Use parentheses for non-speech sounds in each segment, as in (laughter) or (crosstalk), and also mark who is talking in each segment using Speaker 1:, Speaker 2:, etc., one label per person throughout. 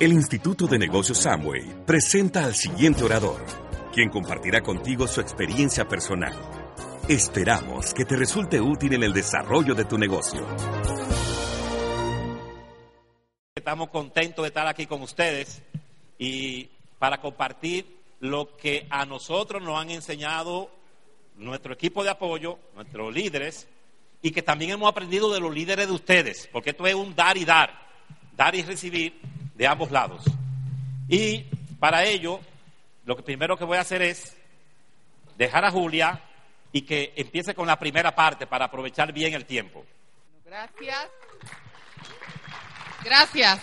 Speaker 1: El Instituto de Negocios Samway presenta al siguiente orador, quien compartirá contigo su experiencia personal. Esperamos que te resulte útil en el desarrollo de tu negocio.
Speaker 2: Estamos contentos de estar aquí con ustedes y para compartir lo que a nosotros nos han enseñado nuestro equipo de apoyo, nuestros líderes, y que también hemos aprendido de los líderes de ustedes, porque esto es un dar y dar, dar y recibir de ambos lados. Y para ello, lo que primero que voy a hacer es dejar a Julia y que empiece con la primera parte para aprovechar bien el tiempo.
Speaker 3: Gracias. Gracias.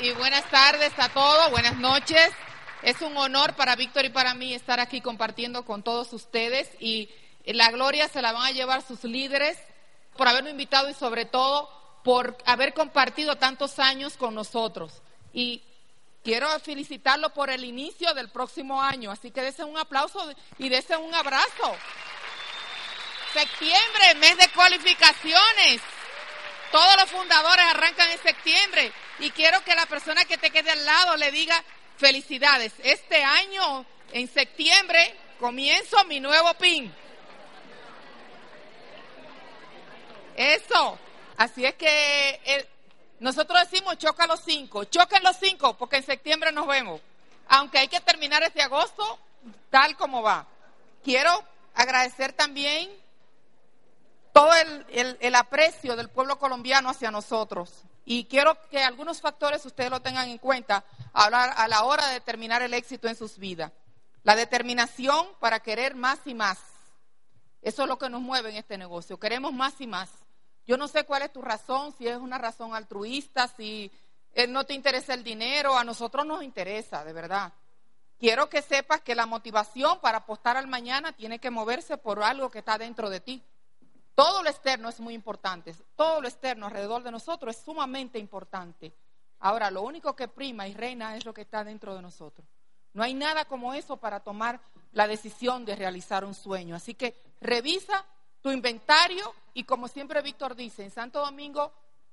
Speaker 3: Y buenas tardes a todos, buenas noches. Es un honor para Víctor y para mí estar aquí compartiendo con todos ustedes y la gloria se la van a llevar sus líderes por habernos invitado y sobre todo por haber compartido tantos años con nosotros. Y quiero felicitarlo por el inicio del próximo año, así que desen un aplauso y desen un abrazo. Septiembre, mes de cualificaciones. Todos los fundadores arrancan en septiembre y quiero que la persona que te quede al lado le diga felicidades. Este año, en septiembre, comienzo mi nuevo PIN. Eso. Así es que nosotros decimos choca los cinco. Choquen los cinco porque en septiembre nos vemos. Aunque hay que terminar este agosto tal como va. Quiero agradecer también todo el, el aprecio del pueblo colombiano hacia nosotros. Y quiero que algunos factores ustedes lo tengan en cuenta a la hora de determinar el éxito en sus vidas. La determinación para querer más y más. Eso es lo que nos mueve en este negocio. Queremos más y más. Yo no sé cuál es tu razón, si es una razón altruista, si eh, no te interesa el dinero, a nosotros nos interesa, de verdad. Quiero que sepas que la motivación para apostar al mañana tiene que moverse por algo que está dentro de ti. Todo lo externo es muy importante, todo lo externo alrededor de nosotros es sumamente importante. Ahora, lo único que prima y reina es lo que está dentro de nosotros. No hay nada como eso para tomar la decisión de realizar un sueño. Así que revisa tu inventario y como siempre Víctor dice, en Santo Domingo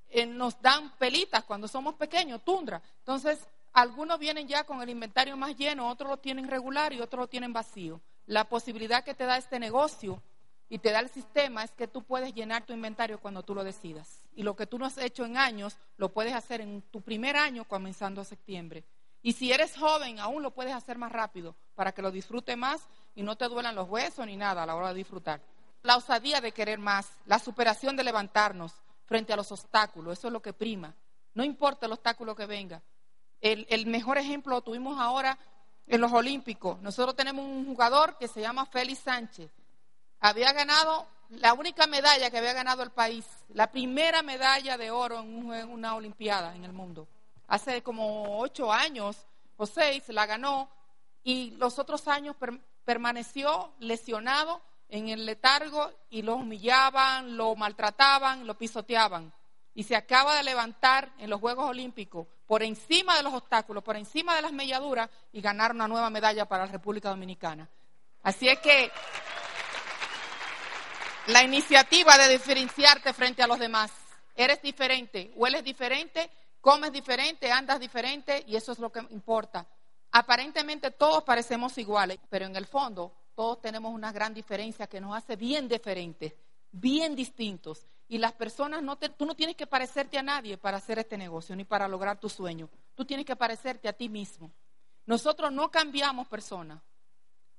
Speaker 3: eh, nos dan pelitas cuando somos pequeños, tundra. Entonces, algunos vienen ya con el inventario más lleno, otros lo tienen regular y otros lo tienen vacío. La posibilidad que te da este negocio y te da el sistema es que tú puedes llenar tu inventario cuando tú lo decidas. Y lo que tú no has hecho en años, lo puedes hacer en tu primer año comenzando septiembre. Y si eres joven, aún lo puedes hacer más rápido para que lo disfrute más y no te duelan los huesos ni nada a la hora de disfrutar la osadía de querer más, la superación de levantarnos frente a los obstáculos, eso es lo que prima. No importa el obstáculo que venga. El, mejor ejemplo lo tuvimos ahora en los Olímpicos. Nosotros tenemos un jugador que se llama Félix Sánchez. Había ganado la única medalla que había ganado el país, la primera medalla de oro en, una Olimpiada en el mundo. Hace como ocho años o seis la ganó y los otros años permaneció lesionado en el letargo y lo humillaban, lo maltrataban, lo pisoteaban. Y se acaba de levantar en los Juegos Olímpicos por encima de los obstáculos, por encima de las melladuras y ganar una nueva medalla para la República Dominicana. Así es que la iniciativa de diferenciarte frente a los demás, eres diferente, hueles diferente, comes diferente, andas diferente y eso es lo que importa. Aparentemente todos parecemos iguales, pero en el fondo todos tenemos una gran diferencia que nos hace bien diferentes, bien distintos. Y las personas, no te, tú no tienes que parecerte a nadie para hacer este negocio ni para lograr tu sueño. Tú tienes que parecerte a ti mismo. Nosotros no cambiamos personas.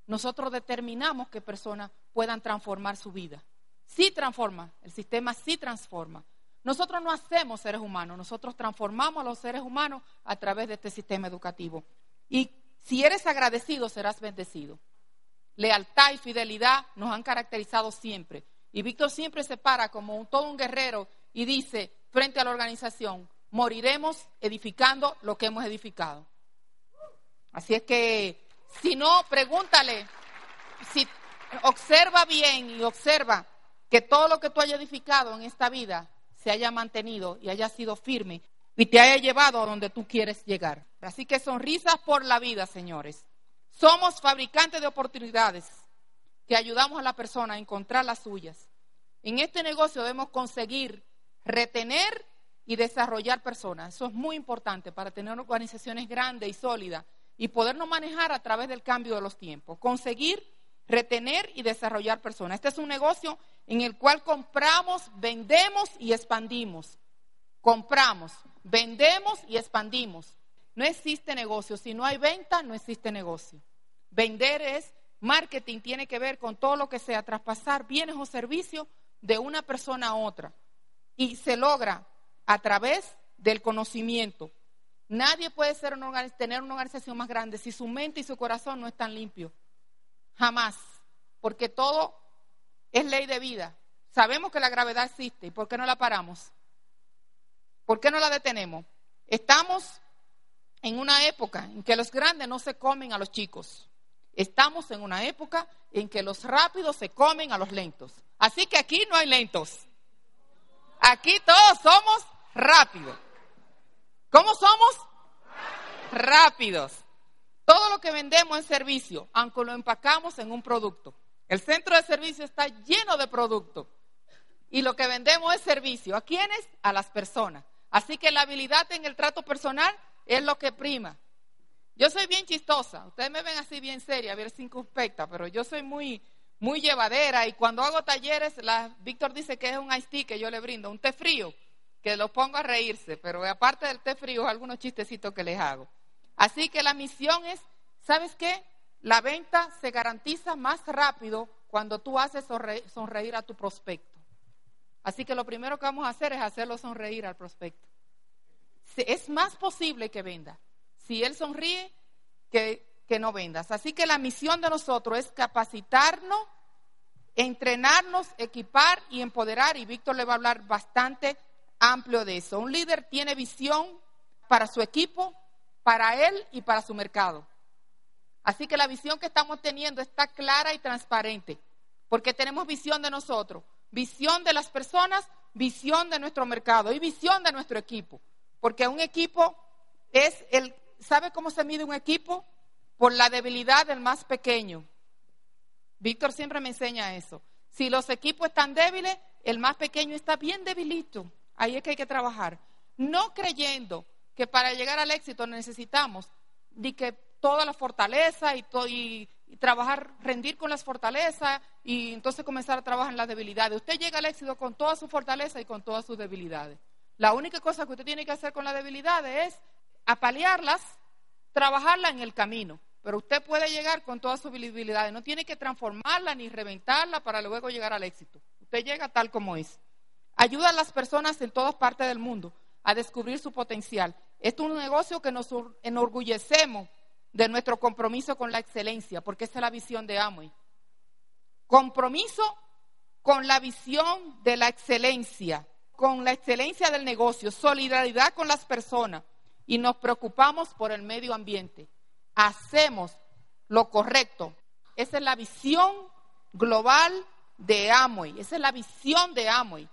Speaker 3: Nosotros determinamos que personas puedan transformar su vida. Sí transforma, el sistema sí transforma. Nosotros no hacemos seres humanos, nosotros transformamos a los seres humanos a través de este sistema educativo. Y si eres agradecido, serás bendecido lealtad y fidelidad nos han caracterizado siempre. Y Víctor siempre se para como todo un guerrero y dice frente a la organización, moriremos edificando lo que hemos edificado. Así es que, si no, pregúntale, si observa bien y observa que todo lo que tú hayas edificado en esta vida se haya mantenido y haya sido firme y te haya llevado a donde tú quieres llegar. Así que sonrisas por la vida, señores. Somos fabricantes de oportunidades que ayudamos a la persona a encontrar las suyas. En este negocio debemos conseguir retener y desarrollar personas. Eso es muy importante para tener organizaciones grandes y sólidas y podernos manejar a través del cambio de los tiempos. Conseguir, retener y desarrollar personas. Este es un negocio en el cual compramos, vendemos y expandimos. Compramos, vendemos y expandimos. No existe negocio. Si no hay venta, no existe negocio. Vender es marketing, tiene que ver con todo lo que sea traspasar bienes o servicios de una persona a otra. Y se logra a través del conocimiento. Nadie puede ser tener una organización más grande si su mente y su corazón no están limpios. Jamás. Porque todo es ley de vida. Sabemos que la gravedad existe. ¿Y por qué no la paramos? ¿Por qué no la detenemos? Estamos en una época en que los grandes no se comen a los chicos. Estamos en una época en que los rápidos se comen a los lentos. Así que aquí no hay lentos. Aquí todos somos rápidos. ¿Cómo somos? Rápidos. Todo lo que vendemos es servicio, aunque lo empacamos en un producto. El centro de servicio está lleno de productos. Y lo que vendemos es servicio. ¿A quiénes? A las personas. Así que la habilidad en el trato personal es lo que prima. Yo soy bien chistosa. Ustedes me ven así bien seria, bien circunspecta, pero yo soy muy, muy llevadera. Y cuando hago talleres, la, Víctor dice que es un ice tea que yo le brindo, un té frío, que lo pongo a reírse. Pero aparte del té frío, algunos chistecitos que les hago. Así que la misión es, ¿sabes qué? La venta se garantiza más rápido cuando tú haces sonreír a tu prospecto. Así que lo primero que vamos a hacer es hacerlo sonreír al prospecto. Es más posible que venda. Si él sonríe, que, que no vendas. Así que la misión de nosotros es capacitarnos, entrenarnos, equipar y empoderar. Y Víctor le va a hablar bastante amplio de eso. Un líder tiene visión para su equipo, para él y para su mercado. Así que la visión que estamos teniendo está clara y transparente, porque tenemos visión de nosotros, visión de las personas, visión de nuestro mercado y visión de nuestro equipo. Porque un equipo es el, ¿sabe cómo se mide un equipo? Por la debilidad del más pequeño. Víctor siempre me enseña eso. Si los equipos están débiles, el más pequeño está bien debilito. Ahí es que hay que trabajar. No creyendo que para llegar al éxito necesitamos de que toda la fortaleza y, trabajar, rendir con las fortalezas y entonces comenzar a trabajar en las debilidades. Usted llega al éxito con toda su fortaleza y con todas sus debilidades. La única cosa que usted tiene que hacer con las debilidades es apalearlas, trabajarlas en el camino. Pero usted puede llegar con todas sus debilidades. No tiene que transformarla ni reventarla para luego llegar al éxito. Usted llega tal como es. Ayuda a las personas en todas partes del mundo a descubrir su potencial. Esto es un negocio que nos enorgullecemos de nuestro compromiso con la excelencia, porque esa es la visión de Amway. Compromiso con la visión de la excelencia, con la excelencia del negocio, solidaridad con las personas y nos preocupamos por el medio ambiente. Hacemos lo correcto. Esa es la visión global de Amway, esa es la visión de Amway,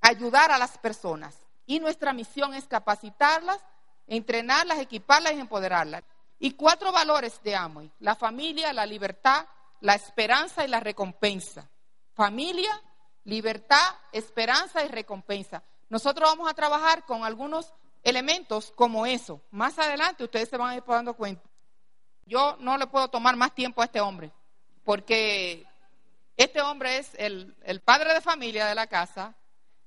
Speaker 3: ayudar a las personas. Y nuestra misión es capacitarlas, entrenarlas, equiparlas y empoderarlas. Y cuatro valores de Amway, la familia, la libertad, la esperanza y la recompensa. Familia, libertad, esperanza y recompensa. Nosotros vamos a trabajar con algunos elementos como eso. Más adelante ustedes se van a ir dando cuenta. Yo no le puedo tomar más tiempo a este hombre, porque este hombre es el, padre de familia de la casa,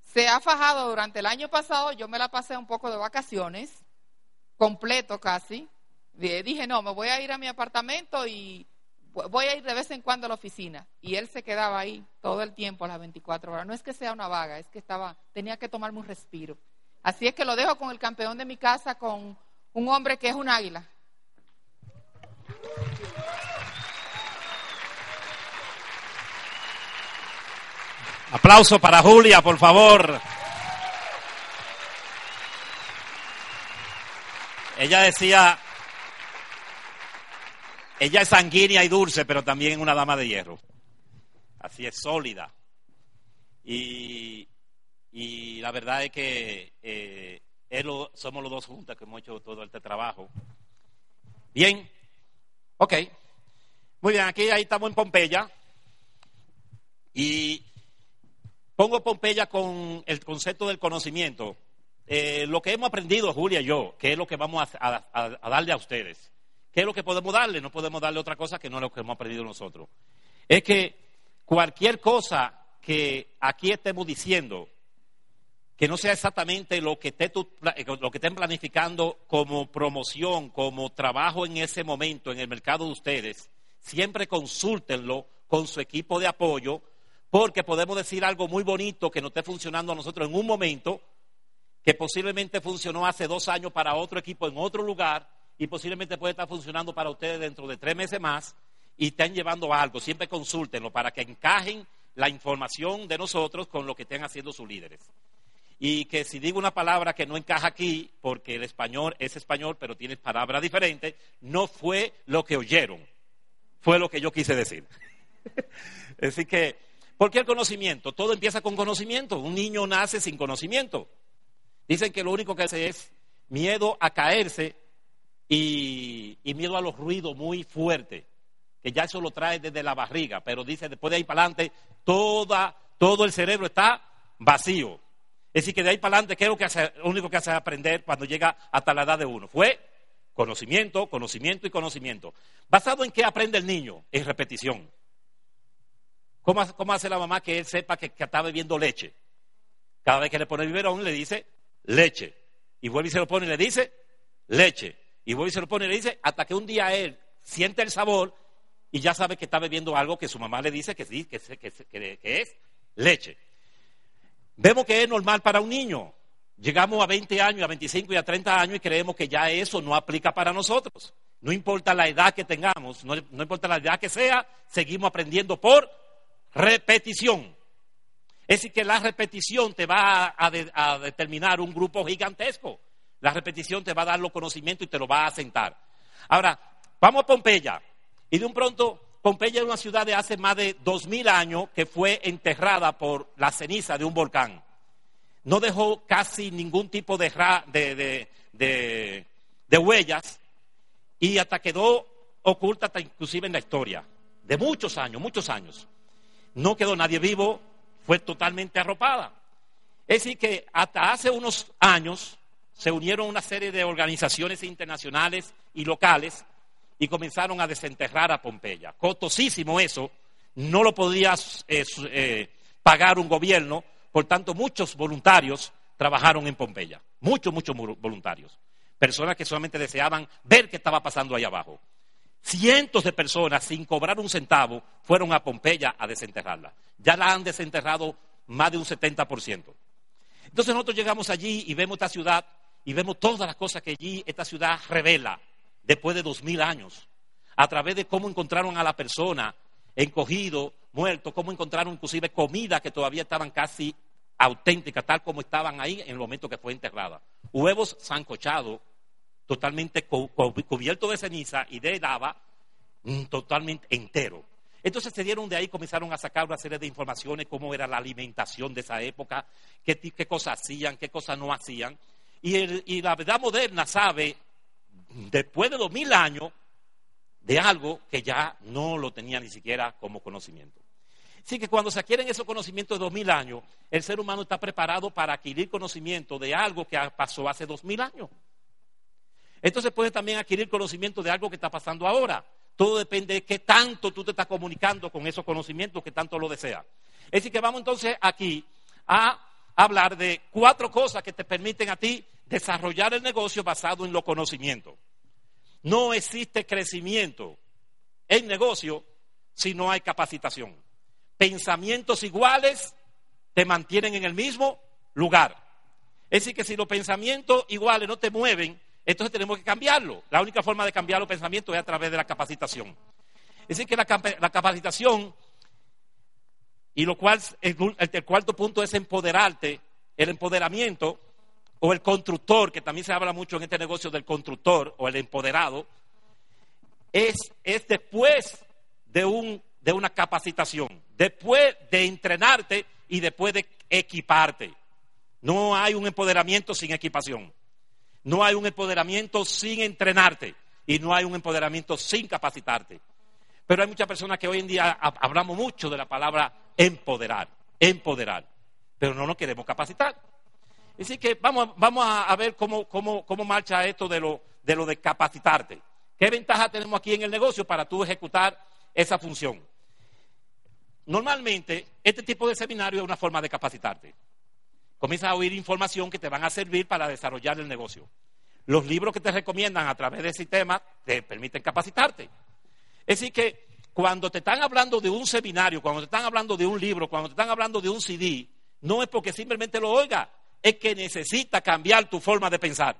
Speaker 3: se ha fajado durante el año pasado, yo me la pasé un poco de vacaciones, completo casi, dije, no, me voy a ir a mi apartamento y voy a ir de vez en cuando a la oficina. Y él se quedaba ahí todo el tiempo, a las 24 horas. No es que sea una vaga, es que estaba, tenía que tomarme un respiro. Así es que lo dejo con el campeón de mi casa, con un hombre que es un águila.
Speaker 2: Aplauso para Julia, por favor. Ella decía, ella es sanguínea y dulce, pero también una dama de hierro. Así es, sólida. Y, la verdad es que eh, somos los dos juntas que hemos hecho todo este trabajo. Bien, ok. Muy bien, aquí ahí estamos en Pompeya. Y pongo Pompeya con el concepto del conocimiento, eh, lo que hemos aprendido, Julia y yo, que es lo que vamos a, darle a ustedes, ¿qué es lo que podemos darle? No podemos darle otra cosa que no lo que hemos aprendido nosotros. Es que cualquier cosa que aquí estemos diciendo, que no sea exactamente lo que, esté eh, lo que estén planificando como promoción, como trabajo en ese momento en el mercado de ustedes, siempre consúltenlo con su equipo de apoyo, porque podemos decir algo muy bonito que no esté funcionando a nosotros en un momento, que posiblemente funcionó hace dos años para otro equipo en otro lugar y posiblemente puede estar funcionando para ustedes dentro de tres meses más y estén llevando algo. Siempre consúltenlo para que encajen la información de nosotros con lo que estén haciendo sus líderes. Y que si digo una palabra que no encaja aquí, porque el español es español, pero tiene palabras diferentes, no fue lo que oyeron, fue lo que yo quise decir. (laughs) Así que, ¿por qué el conocimiento? Todo empieza con conocimiento. Un niño nace sin conocimiento. Dicen que lo único que hace es miedo a caerse y, miedo a los ruidos muy fuertes, que ya eso lo trae desde la barriga, pero dice después de ahí para adelante, toda, todo el cerebro está vacío. Es decir, que de ahí para adelante, ¿qué es lo, que hace, lo único que hace aprender cuando llega hasta la edad de uno? Fue conocimiento, conocimiento y conocimiento. ¿Basado en qué aprende el niño? En repetición. ¿Cómo, hace la mamá que él sepa que, que está bebiendo leche? Cada vez que le pone biberón le dice leche. Y vuelve y se lo pone y le dice leche. Y vuelve y se lo pone y le dice hasta que un día él siente el sabor y ya sabe que está bebiendo algo que su mamá le dice que, sí, que es leche. Vemos que es normal para un niño. Llegamos a 20 años, a 25 y a 30 años y creemos que ya eso no aplica para nosotros. No importa la edad que tengamos, no, importa la edad que sea, seguimos aprendiendo por repetición. Es decir, que la repetición te va a, determinar un grupo gigantesco. La repetición te va a dar los conocimientos y te lo va a asentar. Ahora, vamos a Pompeya. Y de un pronto, Pompeya es una ciudad de hace más de dos mil años que fue enterrada por la ceniza de un volcán. No dejó casi ningún tipo de, de huellas y hasta quedó oculta hasta inclusive en la historia. De muchos años, muchos años. No quedó nadie vivo, fue totalmente arropada. Es decir, que hasta hace unos años se unieron una serie de organizaciones internacionales y locales y comenzaron a desenterrar a Pompeya. Costosísimo eso, no lo podía eh, eh, pagar un gobierno, por tanto muchos voluntarios trabajaron en Pompeya, muchos, muchos voluntarios, personas que solamente deseaban ver qué estaba pasando ahí abajo. Cientos de personas, sin cobrar un centavo, fueron a Pompeya a desenterrarla. Ya la han desenterrado más de un 70%. Entonces nosotros llegamos allí y vemos esta ciudad y vemos todas las cosas que allí esta ciudad revela después de dos mil años. A través de cómo encontraron a la persona encogido, muerto, cómo encontraron inclusive comida que todavía estaban casi auténticas, tal como estaban ahí en el momento que fue enterrada. Huevos sancochados totalmente cubierto de ceniza y de lava, mm, totalmente entero. Entonces se dieron de ahí, comenzaron a sacar una serie de informaciones, cómo era la alimentación de esa época, qué, qué cosas hacían, qué cosas no hacían. Y, la verdad moderna sabe, después de dos mil años, de algo que ya no lo tenía ni siquiera como conocimiento. Así que cuando se adquieren esos conocimientos de dos mil años, el ser humano está preparado para adquirir conocimiento de algo que pasó hace dos mil años. Entonces puedes también adquirir conocimiento de algo que está pasando ahora. Todo depende de qué tanto tú te estás comunicando con esos conocimientos, que tanto lo deseas. Es decir, que vamos entonces aquí a hablar de cuatro cosas que te permiten a ti desarrollar el negocio basado en los conocimientos. No existe crecimiento en negocio si no hay capacitación. Pensamientos iguales te mantienen en el mismo lugar. Es decir, que si los pensamientos iguales no te mueven, entonces tenemos que cambiarlo. La única forma de cambiar los pensamientos es a través de la capacitación. Es decir, que la, capacitación, y lo cual, el, el cuarto punto es empoderarte, el empoderamiento o el constructor, que también se habla mucho en este negocio del constructor o el empoderado, es, es después de, un, de una capacitación, después de entrenarte y después de equiparte. No hay un empoderamiento sin equipación. No hay un empoderamiento sin entrenarte y no hay un empoderamiento sin capacitarte. Pero hay muchas personas que hoy en día hablamos mucho de la palabra empoderar, empoderar, pero no nos queremos capacitar. Así que vamos, vamos a, ver cómo, cómo, cómo marcha esto de lo, de lo de capacitarte. ¿Qué ventaja tenemos aquí en el negocio para tú ejecutar esa función? Normalmente, este tipo de seminario es una forma de capacitarte. Comienzas a oír información que te van a servir para desarrollar el negocio. Los libros que te recomiendan a través de ese tema te permiten capacitarte. Es decir, que cuando te están hablando de un seminario, cuando te están hablando de un libro, cuando te están hablando de un CD, no es porque simplemente lo oiga, es que necesita cambiar tu forma de pensar.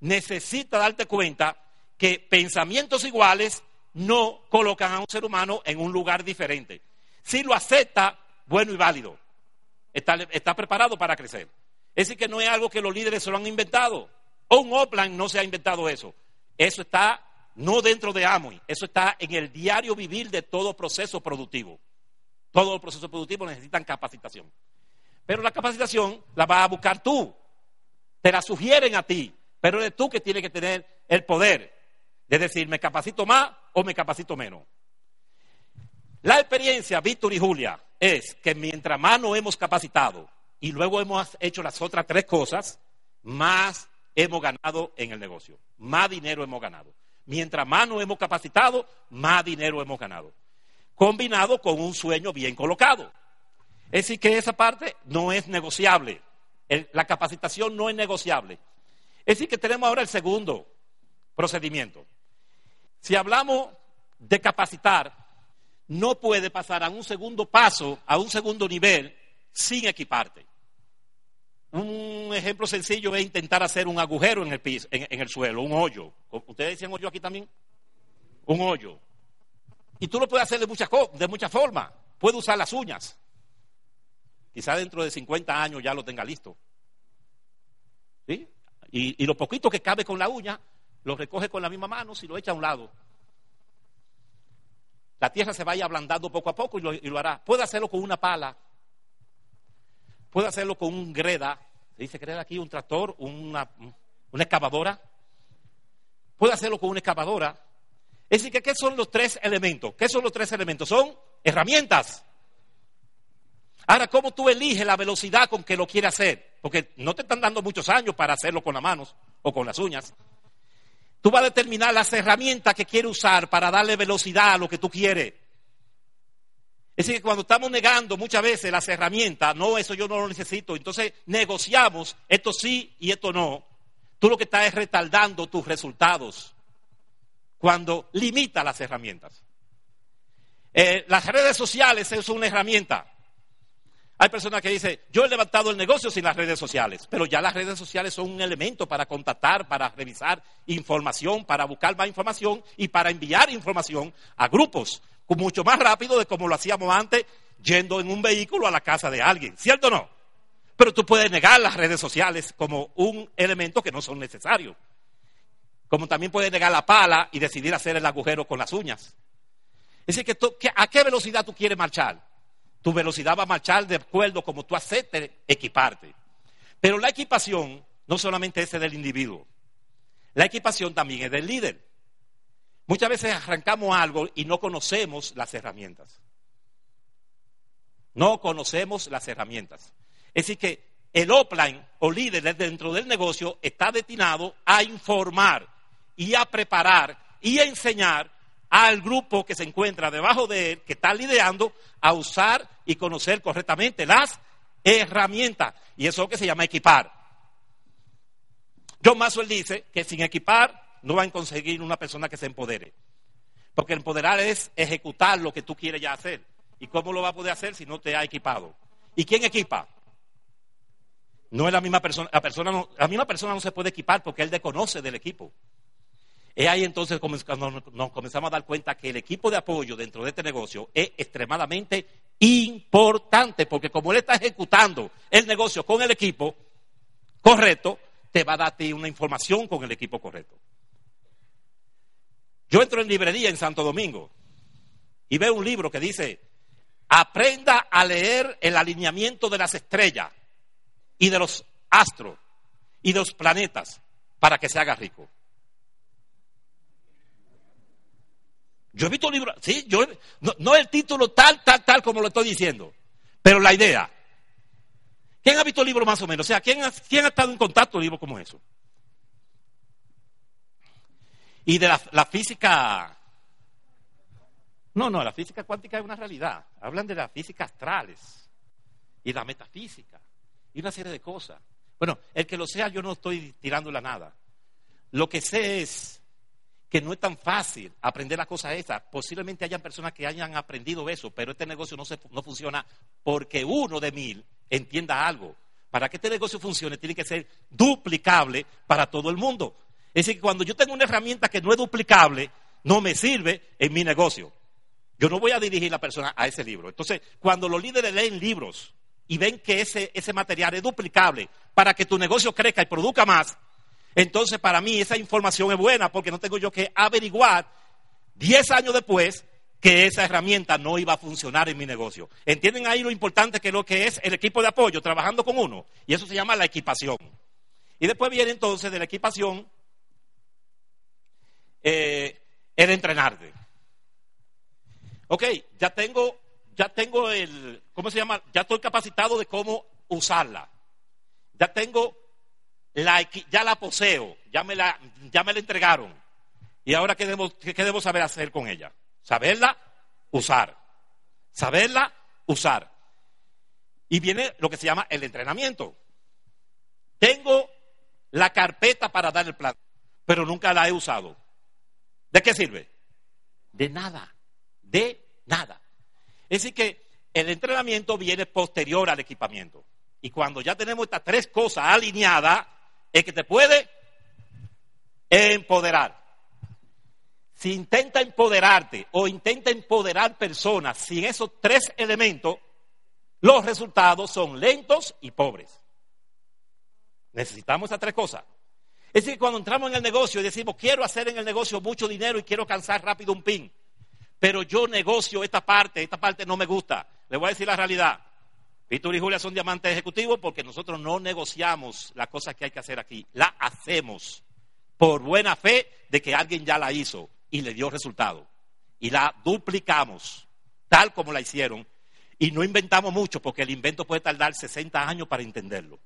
Speaker 2: Necesita darte cuenta que pensamientos iguales no colocan a un ser humano en un lugar diferente. Si lo acepta, bueno y válido. Está, preparado para crecer. Es decir, que no es algo que los líderes se lo han inventado. Un Oplan no se ha inventado eso. Eso está no dentro de Amoy, eso está en el diario vivir de todo proceso productivo. Todos los procesos productivos necesitan capacitación. Pero la capacitación la vas a buscar tú. Te la sugieren a ti, pero eres tú que tienes que tener el poder de decir, me capacito más o me capacito menos. La experiencia, Víctor y Julia, es que mientras más nos hemos capacitado y luego hemos hecho las otras tres cosas, más hemos ganado en el negocio, más dinero hemos ganado. Mientras más nos hemos capacitado, más dinero hemos ganado. Combinado con un sueño bien colocado. Es decir, que esa parte no es negociable. la capacitación no es negociable. Es decir, que tenemos ahora el segundo procedimiento. Si hablamos de capacitar, no puede pasar a un segundo paso, a un segundo nivel, sin equiparte. Un ejemplo sencillo es intentar hacer un agujero en el, piso, en, el suelo, un hoyo. ¿Ustedes dicen hoyo aquí también? Un hoyo. Y tú lo puedes hacer de muchas, de muchas formas. Puedes usar las uñas. Quizá dentro de 50 años ya lo tenga listo. ¿Sí? Y, lo poquito que cabe con la uña, lo recoge con la misma mano y lo echa a un lado. La tierra se vaya ablandando poco a poco y lo, y lo hará. Puede hacerlo con una pala. Puede hacerlo con un greda. Se dice greda aquí, un tractor, una, una excavadora. Puede hacerlo con una excavadora. Es decir, ¿qué son los tres elementos? ¿Qué son los tres elementos? Son herramientas. Ahora, ¿cómo tú eliges la velocidad con que lo quieres hacer? Porque no te están dando muchos años para hacerlo con las manos o con las uñas. Tú vas a determinar las herramientas que quieres usar para darle velocidad a lo que tú quieres. Es decir, cuando estamos negando muchas veces las herramientas, no, eso yo no lo necesito, entonces negociamos esto sí y esto no. Tú lo que estás es retardando tus resultados cuando limita las herramientas. Eh, las redes sociales son una herramienta. Hay personas que dicen, yo he levantado el negocio sin las redes sociales, pero ya las redes sociales son un elemento para contactar, para revisar información, para buscar más información y para enviar información a grupos, mucho más rápido de como lo hacíamos antes, yendo en un vehículo a la casa de alguien, ¿cierto o no? Pero tú puedes negar las redes sociales como un elemento que no son necesarios. Como también puedes negar la pala y decidir hacer el agujero con las uñas. Es decir, que, ¿a qué velocidad tú quieres marchar? Tu velocidad va a marchar de acuerdo como tú aceptes equiparte. Pero la equipación no solamente es del individuo, la equipación también es del líder. Muchas veces arrancamos algo y no conocemos las herramientas. No conocemos las herramientas. Es decir, que el offline o líder dentro del negocio está destinado a informar y a preparar y a enseñar al grupo que se encuentra debajo de él, que está liderando, a usar y conocer correctamente las herramientas. Y eso es lo que se llama equipar. John Maxwell dice que sin equipar no van a conseguir una persona que se empodere. Porque empoderar es ejecutar lo que tú quieres ya hacer. ¿Y cómo lo va a poder hacer si no te ha equipado? ¿Y quién equipa? No es la misma persona. La, persona la misma persona no se puede equipar porque él desconoce del equipo. Es ahí entonces cuando nos comenzamos a dar cuenta que el equipo de apoyo dentro de este negocio es extremadamente importante, porque como él está ejecutando el negocio con el equipo correcto, te va a dar una información con el equipo correcto. Yo entro en librería en Santo Domingo y veo un libro que dice, aprenda a leer el alineamiento de las estrellas y de los astros y de los planetas para que se haga rico. Yo he visto libros, sí, yo, no, no el título tal, tal, tal como lo estoy diciendo, pero la idea. ¿Quién ha visto libros más o menos? O sea, ¿quién ha, estado en contacto con libros como eso? Y de la, física... No, no, la física cuántica es una realidad. Hablan de la física astrales y la metafísica y una serie de cosas. Bueno, el que lo sea, yo no estoy tirando la nada. Lo que sé es que no es tan fácil aprender las cosas esas. Posiblemente hayan personas que hayan aprendido eso, pero este negocio no, se, no funciona porque uno de mil entienda algo. Para que este negocio funcione, tiene que ser duplicable para todo el mundo. Es decir, cuando yo tengo una herramienta que no es duplicable, no me sirve en mi negocio. Yo no voy a dirigir la persona a ese libro. Entonces, cuando los líderes leen libros y ven que ese, ese material es duplicable para que tu negocio crezca y produzca más, entonces para mí esa información es buena porque no tengo yo que averiguar 10 años después que esa herramienta no iba a funcionar en mi negocio. ¿Entienden ahí lo importante que lo que es el equipo de apoyo trabajando con uno? Y eso se llama la equipación. Y después viene entonces de la equipación eh, el entrenarte. Ok, ya tengo, ya tengo el, ¿cómo se llama? Ya estoy capacitado de cómo usarla. Ya tengo la, ya la poseo, ya me la, ya me la entregaron. ¿Y ahora qué debo, qué debo saber hacer con ella? Saberla usar. Saberla usar. Y viene lo que se llama el entrenamiento. Tengo la carpeta para dar el plan, pero nunca la he usado. ¿De qué sirve? De nada. De nada. Es decir, que el entrenamiento viene posterior al equipamiento. Y cuando ya tenemos estas tres cosas alineadas, es que te puede empoderar. Si intenta empoderarte o intenta empoderar personas sin esos tres elementos, los resultados son lentos y pobres. Necesitamos esas tres cosas. Es decir, cuando entramos en el negocio y decimos, quiero hacer en el negocio mucho dinero y quiero alcanzar rápido un pin, pero yo negocio esta parte, esta parte no me gusta. Le voy a decir la realidad. Víctor y Julia son diamantes ejecutivos porque nosotros no negociamos las cosas que hay que hacer aquí, la hacemos por buena fe de que alguien ya la hizo y le dio resultado. Y la duplicamos, tal como la hicieron. Y no inventamos mucho, porque el invento puede tardar 60 años para entenderlo.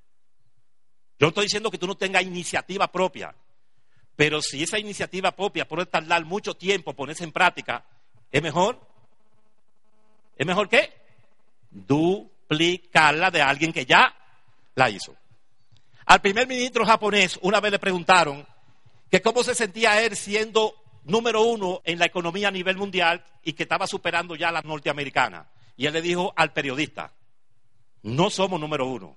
Speaker 2: Yo no estoy diciendo que tú no tengas iniciativa propia, pero si esa iniciativa propia puede tardar mucho tiempo ponerse en práctica, ¿es mejor? ¿Es mejor qué? Duplicarla de alguien que ya la hizo. Al primer ministro japonés una vez le preguntaron que cómo se sentía él siendo número uno en la economía a nivel mundial y que estaba superando ya a la norteamericana. Y él le dijo al periodista, no somos número uno,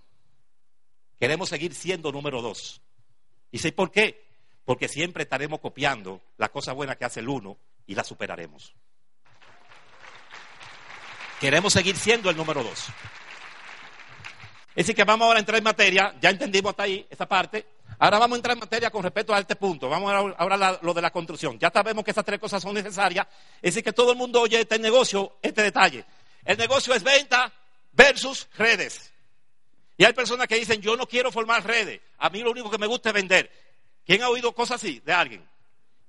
Speaker 2: queremos seguir siendo número dos. ¿Y sé por qué? Porque siempre estaremos copiando la cosa buena que hace el uno y la superaremos. Queremos seguir siendo el número dos. Es decir, que vamos ahora a entrar en materia, ya entendimos hasta ahí esa parte, Ahora vamos a entrar en materia con respecto a este punto. Vamos a ahora a lo de la construcción. Ya sabemos que esas tres cosas son necesarias. Es decir, que todo el mundo oye este negocio, este detalle. El negocio es venta versus redes. Y hay personas que dicen, yo no quiero formar redes. A mí lo único que me gusta es vender. ¿Quién ha oído cosas así de alguien?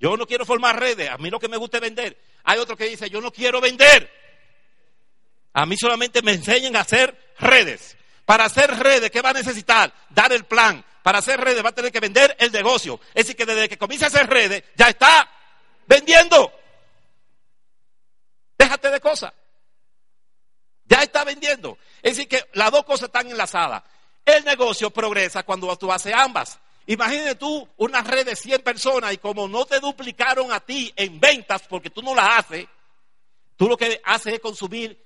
Speaker 2: Yo no quiero formar redes. A mí lo que me gusta es vender. Hay otro que dice, yo no quiero vender. A mí solamente me enseñan a hacer redes. Para hacer redes, ¿qué va a necesitar? Dar el plan, para hacer redes va a tener que vender el negocio. Es decir, que desde que comienza a hacer redes, ya está vendiendo. Déjate de cosas. Ya está vendiendo. Es decir, que las dos cosas están enlazadas. El negocio progresa cuando tú haces ambas. Imagínate tú una red de 100 personas y como no te duplicaron a ti en ventas porque tú no la haces, tú lo que haces es consumir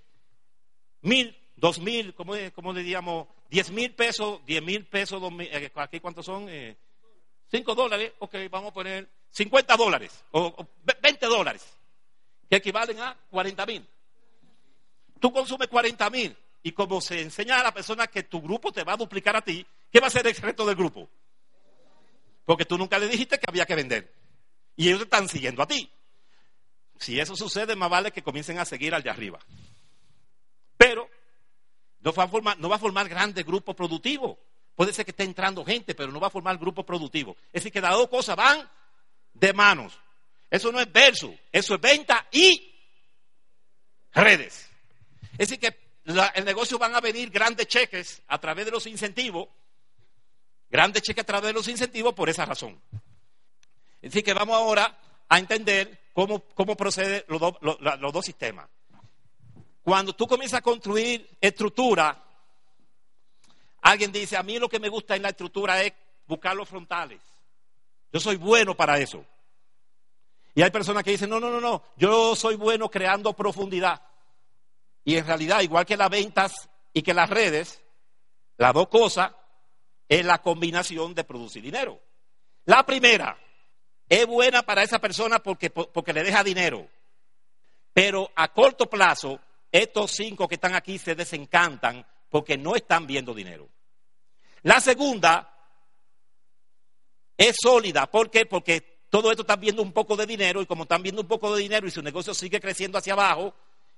Speaker 2: mil, dos mil, como, como diríamos, 10 mil pesos, 10 mil pesos, eh, aquí cuántos son, 5 eh, dólares, ok, vamos a poner 50 dólares o, 20 dólares, que equivalen a 40 mil. Tú consumes 40 mil y como se enseña a la persona que tu grupo te va a duplicar a ti, ¿qué va a ser el resto del grupo? Porque tú nunca le dijiste que había que vender. Y ellos te están siguiendo a ti. Si eso sucede, más vale que comiencen a seguir al de arriba. Pero no va a formar, grandes grupos productivos. Puede ser que esté entrando gente, pero no va a formar grupos productivos. Es decir, que las dos cosas van de manos. Eso no es verso, eso es venta y redes. Es decir, que el negocio van a venir grandes cheques a través de los incentivos, grandes cheques a través de los incentivos por esa razón. Así que vamos ahora a entender cómo, cómo proceden los dos sistemas. Cuando tú comienzas a construir estructura, alguien dice, a mí lo que me gusta en la estructura es buscar los frontales. Yo soy bueno para eso. Y hay personas que dicen, no, no, no, no, yo soy bueno creando profundidad. Y en realidad, igual que las ventas y que las redes, las dos cosas es la combinación de producir dinero. La primera es buena para esa persona porque, porque le deja dinero. Pero a corto plazo, estos cinco que están aquí se desencantan porque no están viendo dinero. La segunda es sólida. ¿Por qué? Porque todo esto están viendo un poco de dinero y como están viendo un poco de dinero y su negocio sigue creciendo hacia abajo,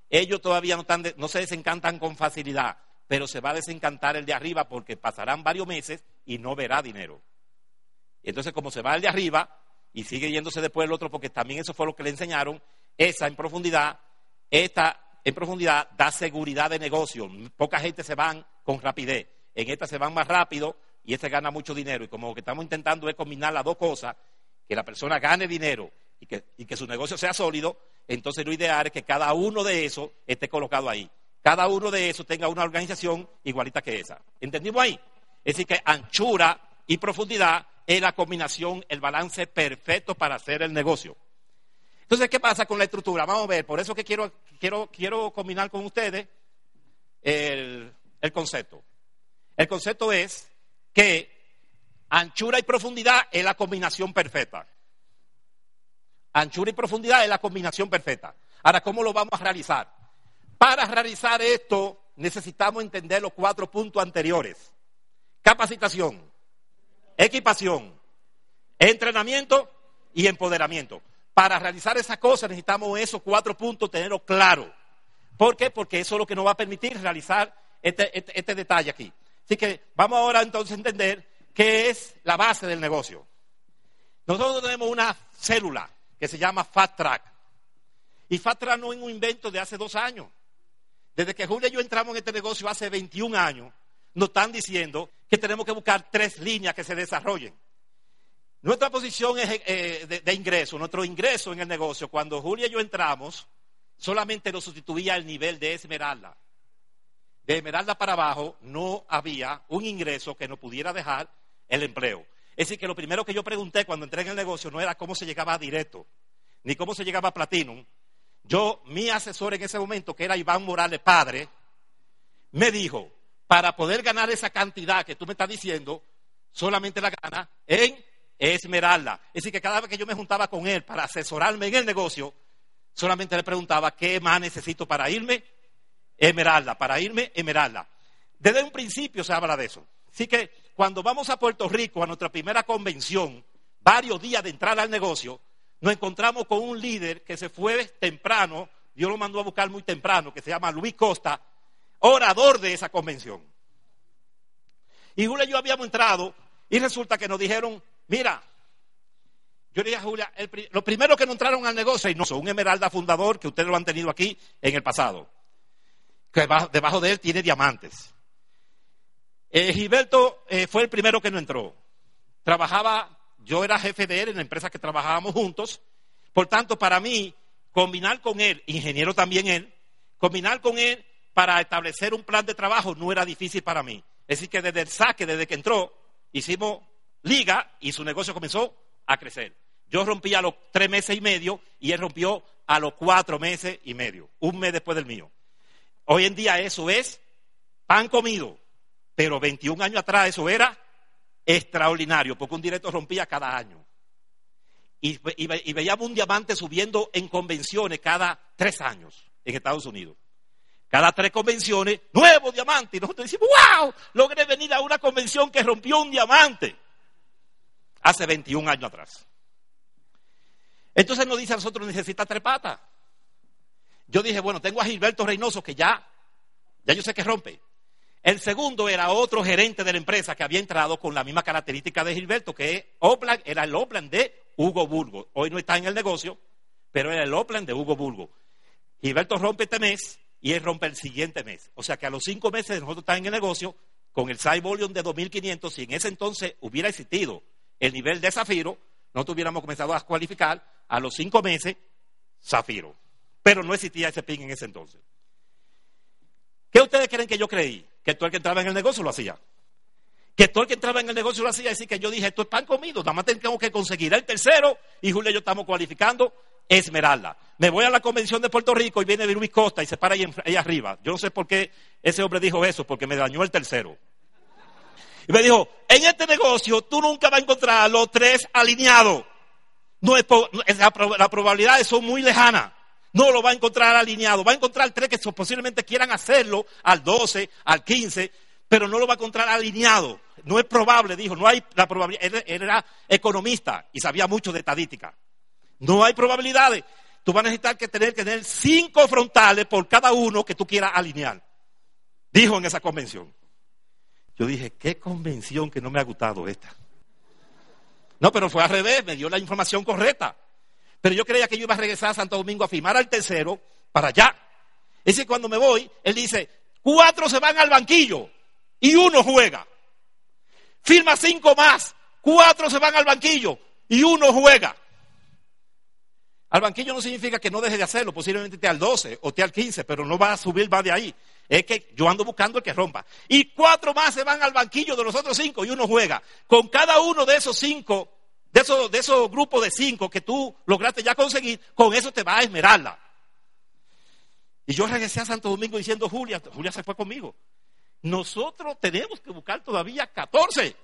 Speaker 2: ellos todavía no, no se desencantan con facilidad, pero se va a desencantar el de arriba porque pasarán varios meses y no verá dinero. Entonces como se va el de arriba y sigue yéndose después el otro porque también eso fue lo que le enseñaron, esa en profundidad, esta en profundidad da seguridad de negocio. Poca gente se van con rapidez. En esta se van más rápido y este gana mucho dinero. Y como lo que estamos intentando es combinar las dos cosas, que la persona gane dinero y que, y que su negocio sea sólido, entonces lo ideal es que cada uno de esos esté colocado ahí. Cada uno de esos tenga una organización igualita que esa. ¿Entendimos ahí? Es decir, que anchura y profundidad es la combinación, el balance perfecto para hacer el negocio. Entonces, ¿qué pasa con la estructura? Vamos a ver, por eso que quiero, quiero, quiero combinar con ustedes el, el concepto. El concepto es que anchura y profundidad es la combinación perfecta. Anchura y profundidad es la combinación perfecta. Ahora, ¿cómo lo vamos a realizar? Para realizar esto necesitamos entender los cuatro puntos anteriores. Capacitación, equipación, entrenamiento y empoderamiento. Para realizar esas cosas necesitamos esos cuatro puntos tenerlos claros. ¿Por qué? Porque eso es lo que nos va a permitir realizar este, este- este detalle aquí. Así que vamos ahora entonces a entender qué es la base del negocio. Nosotros tenemos una célula que se llama Fast Track. Y Fast Track no es un invento de hace dos años. Desde que Julia y yo entramos en este negocio hace 21 años, nos están diciendo que tenemos que buscar tres líneas que se desarrollen. Nuestra posición es eh, de, de ingreso, nuestro ingreso en el negocio, cuando Julia y yo entramos, solamente nos sustituía el nivel de Esmeralda. De Esmeralda para abajo no había un ingreso que nos pudiera dejar el empleo. Es decir, que lo primero que yo pregunté cuando entré en el negocio no era cómo se llegaba a directo, ni cómo se llegaba a Platinum. Yo, mi asesor en ese momento, que era Iván Morales Padre, me dijo, para poder ganar esa cantidad que tú me estás diciendo, solamente la gana en Esmeralda. Es decir, que cada vez que yo me juntaba con él para asesorarme en el negocio, solamente le preguntaba, ¿qué más necesito para irme? Esmeralda, para irme Esmeralda. Desde un principio se habla de eso. Así que cuando vamos a Puerto Rico a nuestra primera convención, varios días de entrar al negocio, nos encontramos con un líder que se fue temprano, Dios lo mandó a buscar muy temprano, que se llama Luis Costa, orador de esa convención. Y Julia y yo habíamos entrado y resulta que nos dijeron, mira, yo le dije a Julia, el lo primero que nos entraron al negocio, y no, un Esmeralda fundador que ustedes lo han tenido aquí en el pasado, que debajo, debajo de él tiene diamantes. Eh, Gilberto eh, fue el primero que no entró. Trabajaba, yo era jefe de él en la empresa que trabajábamos juntos. Por tanto, para mí, combinar con él, ingeniero también él, combinar con él para establecer un plan de trabajo no era difícil para mí. Es decir, que desde el saque, desde que entró, hicimos liga y su negocio comenzó a crecer. Yo rompí a los tres meses y medio y él rompió a los cuatro meses y medio, un mes después del mío. Hoy en día eso es pan comido, pero 21 años atrás eso era extraordinario, porque un directo rompía cada año. Y, y veíamos un diamante subiendo en convenciones cada tres años en Estados Unidos. Cada tres convenciones, nuevo diamante. Y nosotros decimos, wow, logré venir a una convención que rompió un diamante hace 21 años atrás. Entonces nos dice a nosotros, necesita tres patas. Yo dije, bueno, tengo a Gilberto Reynoso que ya, ya yo sé que rompe. El segundo era otro gerente de la empresa que había entrado con la misma característica de Gilberto, que Oplan, era el Oplan de Hugo Burgo. Hoy no está en el negocio, pero era el Oplan de Hugo Burgo. Gilberto rompe este mes y él rompe el siguiente mes. O sea que a los cinco meses nosotros estamos en el negocio con el volume de 2.500, si en ese entonces hubiera existido el nivel de Zafiro, nosotros hubiéramos comenzado a cualificar a los cinco meses Zafiro. Pero no existía ese pin en ese entonces. ¿Qué ustedes creen que yo creí? Que todo el que entraba en el negocio lo hacía. Que todo el que entraba en el negocio lo hacía. Así que yo dije, esto es pan comido, nada más tengo que conseguir el tercero y Julio y yo estamos cualificando Esmeralda. Me voy a la convención de Puerto Rico y viene Luis Costa y se para ahí, arriba. Yo no sé por qué ese hombre dijo eso, porque me dañó el tercero. Y me dijo, en este negocio tú nunca vas a encontrar a los tres alineados. No es, la, las probabilidades son muy lejanas. No lo va a encontrar alineado. Va a encontrar tres que posiblemente quieran hacerlo al 12, al 15, pero no lo va a encontrar alineado. No es probable, dijo, no hay la probabilidad. Él, era economista y sabía mucho de estadística. No hay probabilidades. Tú vas a necesitar que tener que tener cinco frontales por cada uno que tú quieras alinear. Dijo en esa convención. Yo dije, qué convención que no me ha gustado esta. No, pero fue al revés, me dio la información correcta. Pero yo creía que yo iba a regresar a Santo Domingo a firmar al tercero para allá. Es que cuando me voy, él dice, cuatro se van al banquillo y uno juega. Firma cinco más, cuatro se van al banquillo y uno juega. Al banquillo no significa que no deje de hacerlo, posiblemente esté al 12 o esté al 15, pero no va a subir, va de ahí. Es que yo ando buscando el que rompa. Y cuatro más se van al banquillo de los otros cinco y uno juega. Con cada uno de esos cinco de esos, de esos grupos de cinco que tú lograste ya conseguir, con eso te va a esmerarla. Y yo regresé a Santo Domingo diciendo, Julia, Julia se fue conmigo. Nosotros tenemos que buscar todavía 14.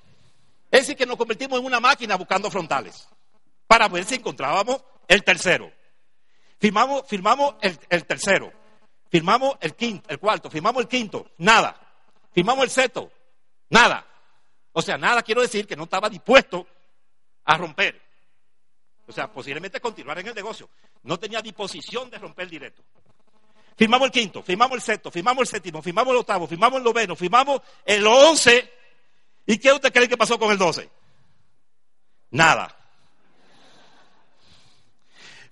Speaker 2: Es decir, que nos convertimos en una máquina buscando frontales para ver si encontrábamos el tercero. Firmamos, firmamos el, el tercero. Firmamos el quinto, el cuarto. Firmamos el quinto. Nada. Firmamos el sexto. Nada. O sea, nada quiero decir que no estaba dispuesto a romper. O sea, posiblemente continuar en el negocio. No tenía disposición de romper directo. Firmamos el quinto, firmamos el sexto, firmamos el séptimo, firmamos el octavo, firmamos el noveno, firmamos el once. ¿Y qué usted cree que pasó con el doce? Nada.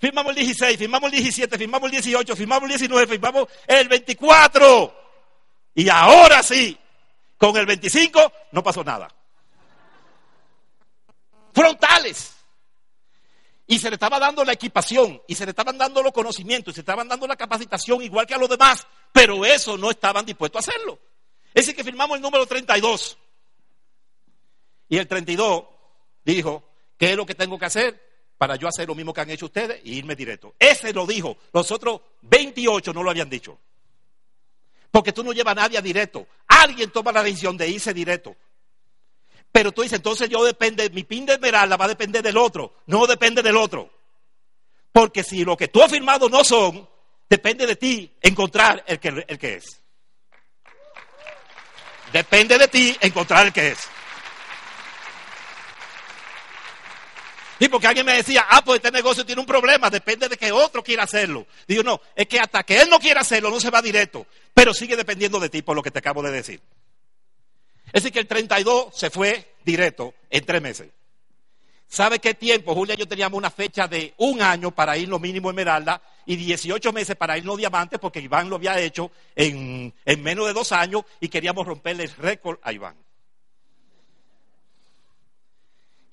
Speaker 2: Firmamos el 16, firmamos el 17, firmamos el 18, firmamos el 19, firmamos el 24. Y ahora sí, con el 25 no pasó nada frontales. Y se le estaba dando la equipación, y se le estaban dando los conocimientos, y se estaban dando la capacitación igual que a los demás, pero eso no estaban dispuestos a hacerlo. Es decir, que firmamos el número 32. Y el 32 dijo, ¿qué es lo que tengo que hacer para yo hacer lo mismo que han hecho ustedes y irme directo? Ese lo dijo, los otros 28 no lo habían dicho. Porque tú no llevas a nadie a directo. Alguien toma la decisión de irse directo. Pero tú dices, entonces yo depende, mi pin de esmeralda va a depender del otro. No depende del otro. Porque si lo que tú has firmado no son, depende de ti encontrar el que, el que es. Depende de ti encontrar el que es. Y porque alguien me decía, ah, pues este negocio tiene un problema, depende de que otro quiera hacerlo. Digo, no, es que hasta que él no quiera hacerlo, no se va directo, pero sigue dependiendo de ti por lo que te acabo de decir. Es decir, que el 32 se fue directo en tres meses. ¿Sabe qué tiempo? Julia y yo teníamos una fecha de un año para ir lo mínimo Esmeralda y 18 meses para irnos Diamantes porque Iván lo había hecho en, en menos de dos años y queríamos romperle el récord a Iván.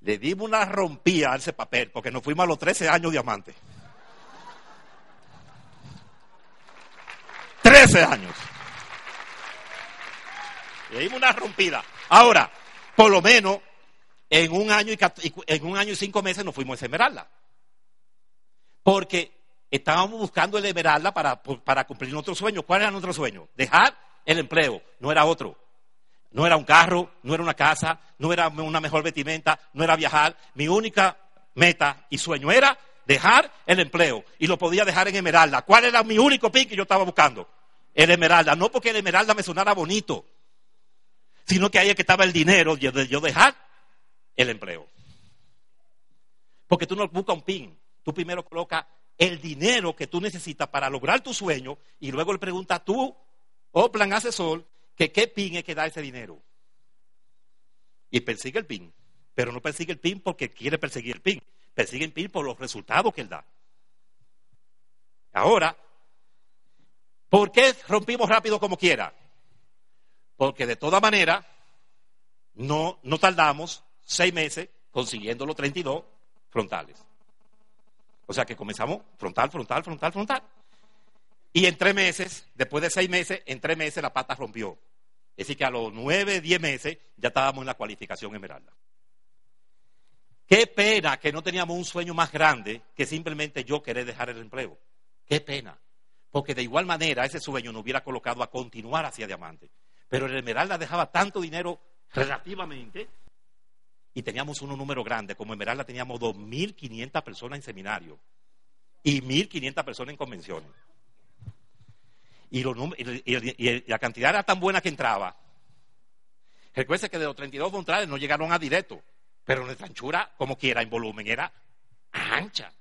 Speaker 2: Le dimos una rompía a ese papel porque nos fuimos a los 13 años Diamantes. 13 años. Le dimos una rompida. Ahora, por lo menos, en un año y, en un año y cinco meses nos fuimos a Esmeralda. Porque estábamos buscando el Esmeralda para, para cumplir nuestro sueño. ¿Cuál era nuestro sueño? Dejar el empleo. No era otro. No era un carro, no era una casa, no era una mejor vestimenta, no era viajar. Mi única meta y sueño era dejar el empleo. Y lo podía dejar en Esmeralda. ¿Cuál era mi único pin que yo estaba buscando? El Esmeralda. No porque el Esmeralda me sonara bonito sino que ahí es que estaba el dinero de yo dejar el empleo. Porque tú no buscas un pin, tú primero colocas el dinero que tú necesitas para lograr tu sueño y luego le preguntas tú, o plan asesor, que qué pin es que da ese dinero. Y persigue el pin, pero no persigue el pin porque quiere perseguir el pin, persigue el pin por los resultados que él da. Ahora, ¿Por qué rompimos rápido como quiera? Porque de toda manera no, no tardamos seis meses consiguiendo los 32 frontales. O sea que comenzamos frontal, frontal, frontal, frontal. Y en tres meses, después de seis meses, en tres meses la pata rompió. Es decir, que a los nueve, diez meses ya estábamos en la cualificación Esmeralda. Qué pena que no teníamos un sueño más grande que simplemente yo querer dejar el empleo. Qué pena. Porque de igual manera ese sueño nos hubiera colocado a continuar hacia diamante. Pero el Esmeralda dejaba tanto dinero relativamente y teníamos un número grande. Como Esmeralda teníamos 2.500 personas en seminario y 1.500 personas en convenciones. Y, la cantidad era tan buena que entraba. Recuerde que de los 32 contrarios no llegaron a directo, pero nuestra anchura, como quiera, en volumen, era ancha.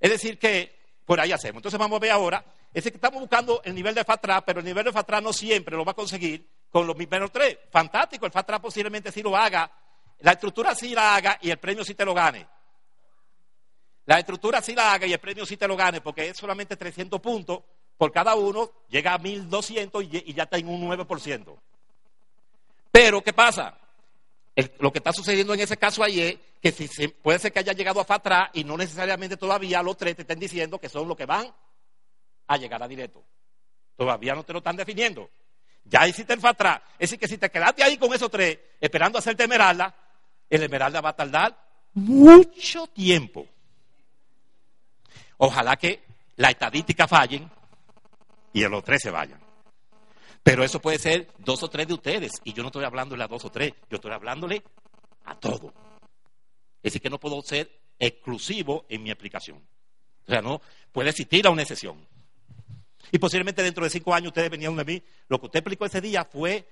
Speaker 2: Es decir, que por ahí hacemos. Entonces vamos a ver ahora, es que estamos buscando el nivel de FATRA, pero el nivel de FATRA no siempre lo va a conseguir con los primeros tres. Fantástico, el FATRA posiblemente sí lo haga, la estructura sí la haga y el premio sí te lo gane. La estructura sí la haga y el premio sí te lo gane, porque es solamente 300 puntos por cada uno, llega a 1200 y, ya está en un 9%. Pero, ¿qué pasa? lo que está sucediendo en ese caso ahí es que si, puede ser que haya llegado a FATRA y no necesariamente todavía los tres te estén diciendo que son los que van a llegar a directo. Todavía no te lo están definiendo. Ya hiciste el FATRA. Es decir, que si te quedaste ahí con esos tres, esperando hacerte Esmeralda, el Esmeralda va a tardar mucho tiempo. Ojalá que la estadística fallen y los tres se vayan. Pero eso puede ser dos o tres de ustedes. Y yo no estoy hablándole a dos o tres, yo estoy hablándole a todo. Es decir, que no puedo ser exclusivo en mi explicación. O sea, no puede existir una excepción. Y posiblemente dentro de cinco años ustedes venían de mí. Lo que usted explicó ese día fue,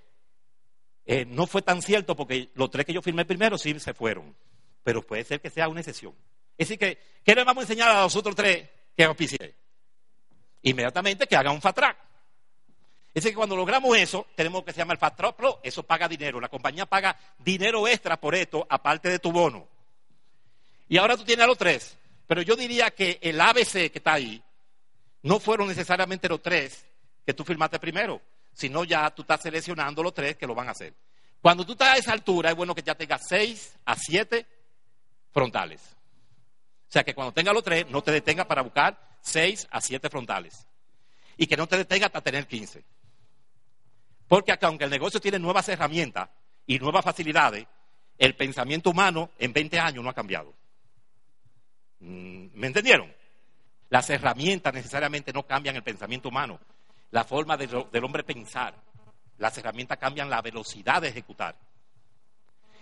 Speaker 2: eh, no fue tan cierto porque los tres que yo firmé primero sí se fueron. Pero puede ser que sea una excepción. Es decir, que, ¿qué le vamos a enseñar a los otros tres que auspicie? Inmediatamente que hagan un fast track. Es decir, que cuando logramos eso, tenemos que se llama el fast track pro, eso paga dinero. La compañía paga dinero extra por esto, aparte de tu bono. Y ahora tú tienes a los tres. Pero yo diría que el ABC que está ahí, no fueron necesariamente los tres que tú firmaste primero, sino ya tú estás seleccionando los tres que lo van a hacer. Cuando tú estás a esa altura, es bueno que ya tengas seis a siete frontales. O sea que cuando tengas los tres, no te detengas para buscar seis a siete frontales. Y que no te detengas hasta tener quince. Porque aunque el negocio tiene nuevas herramientas y nuevas facilidades, el pensamiento humano en 20 años no ha cambiado. Mm, ¿Me entendieron? Las herramientas necesariamente no cambian el pensamiento humano, la forma del hombre pensar. Las herramientas cambian la velocidad de ejecutar.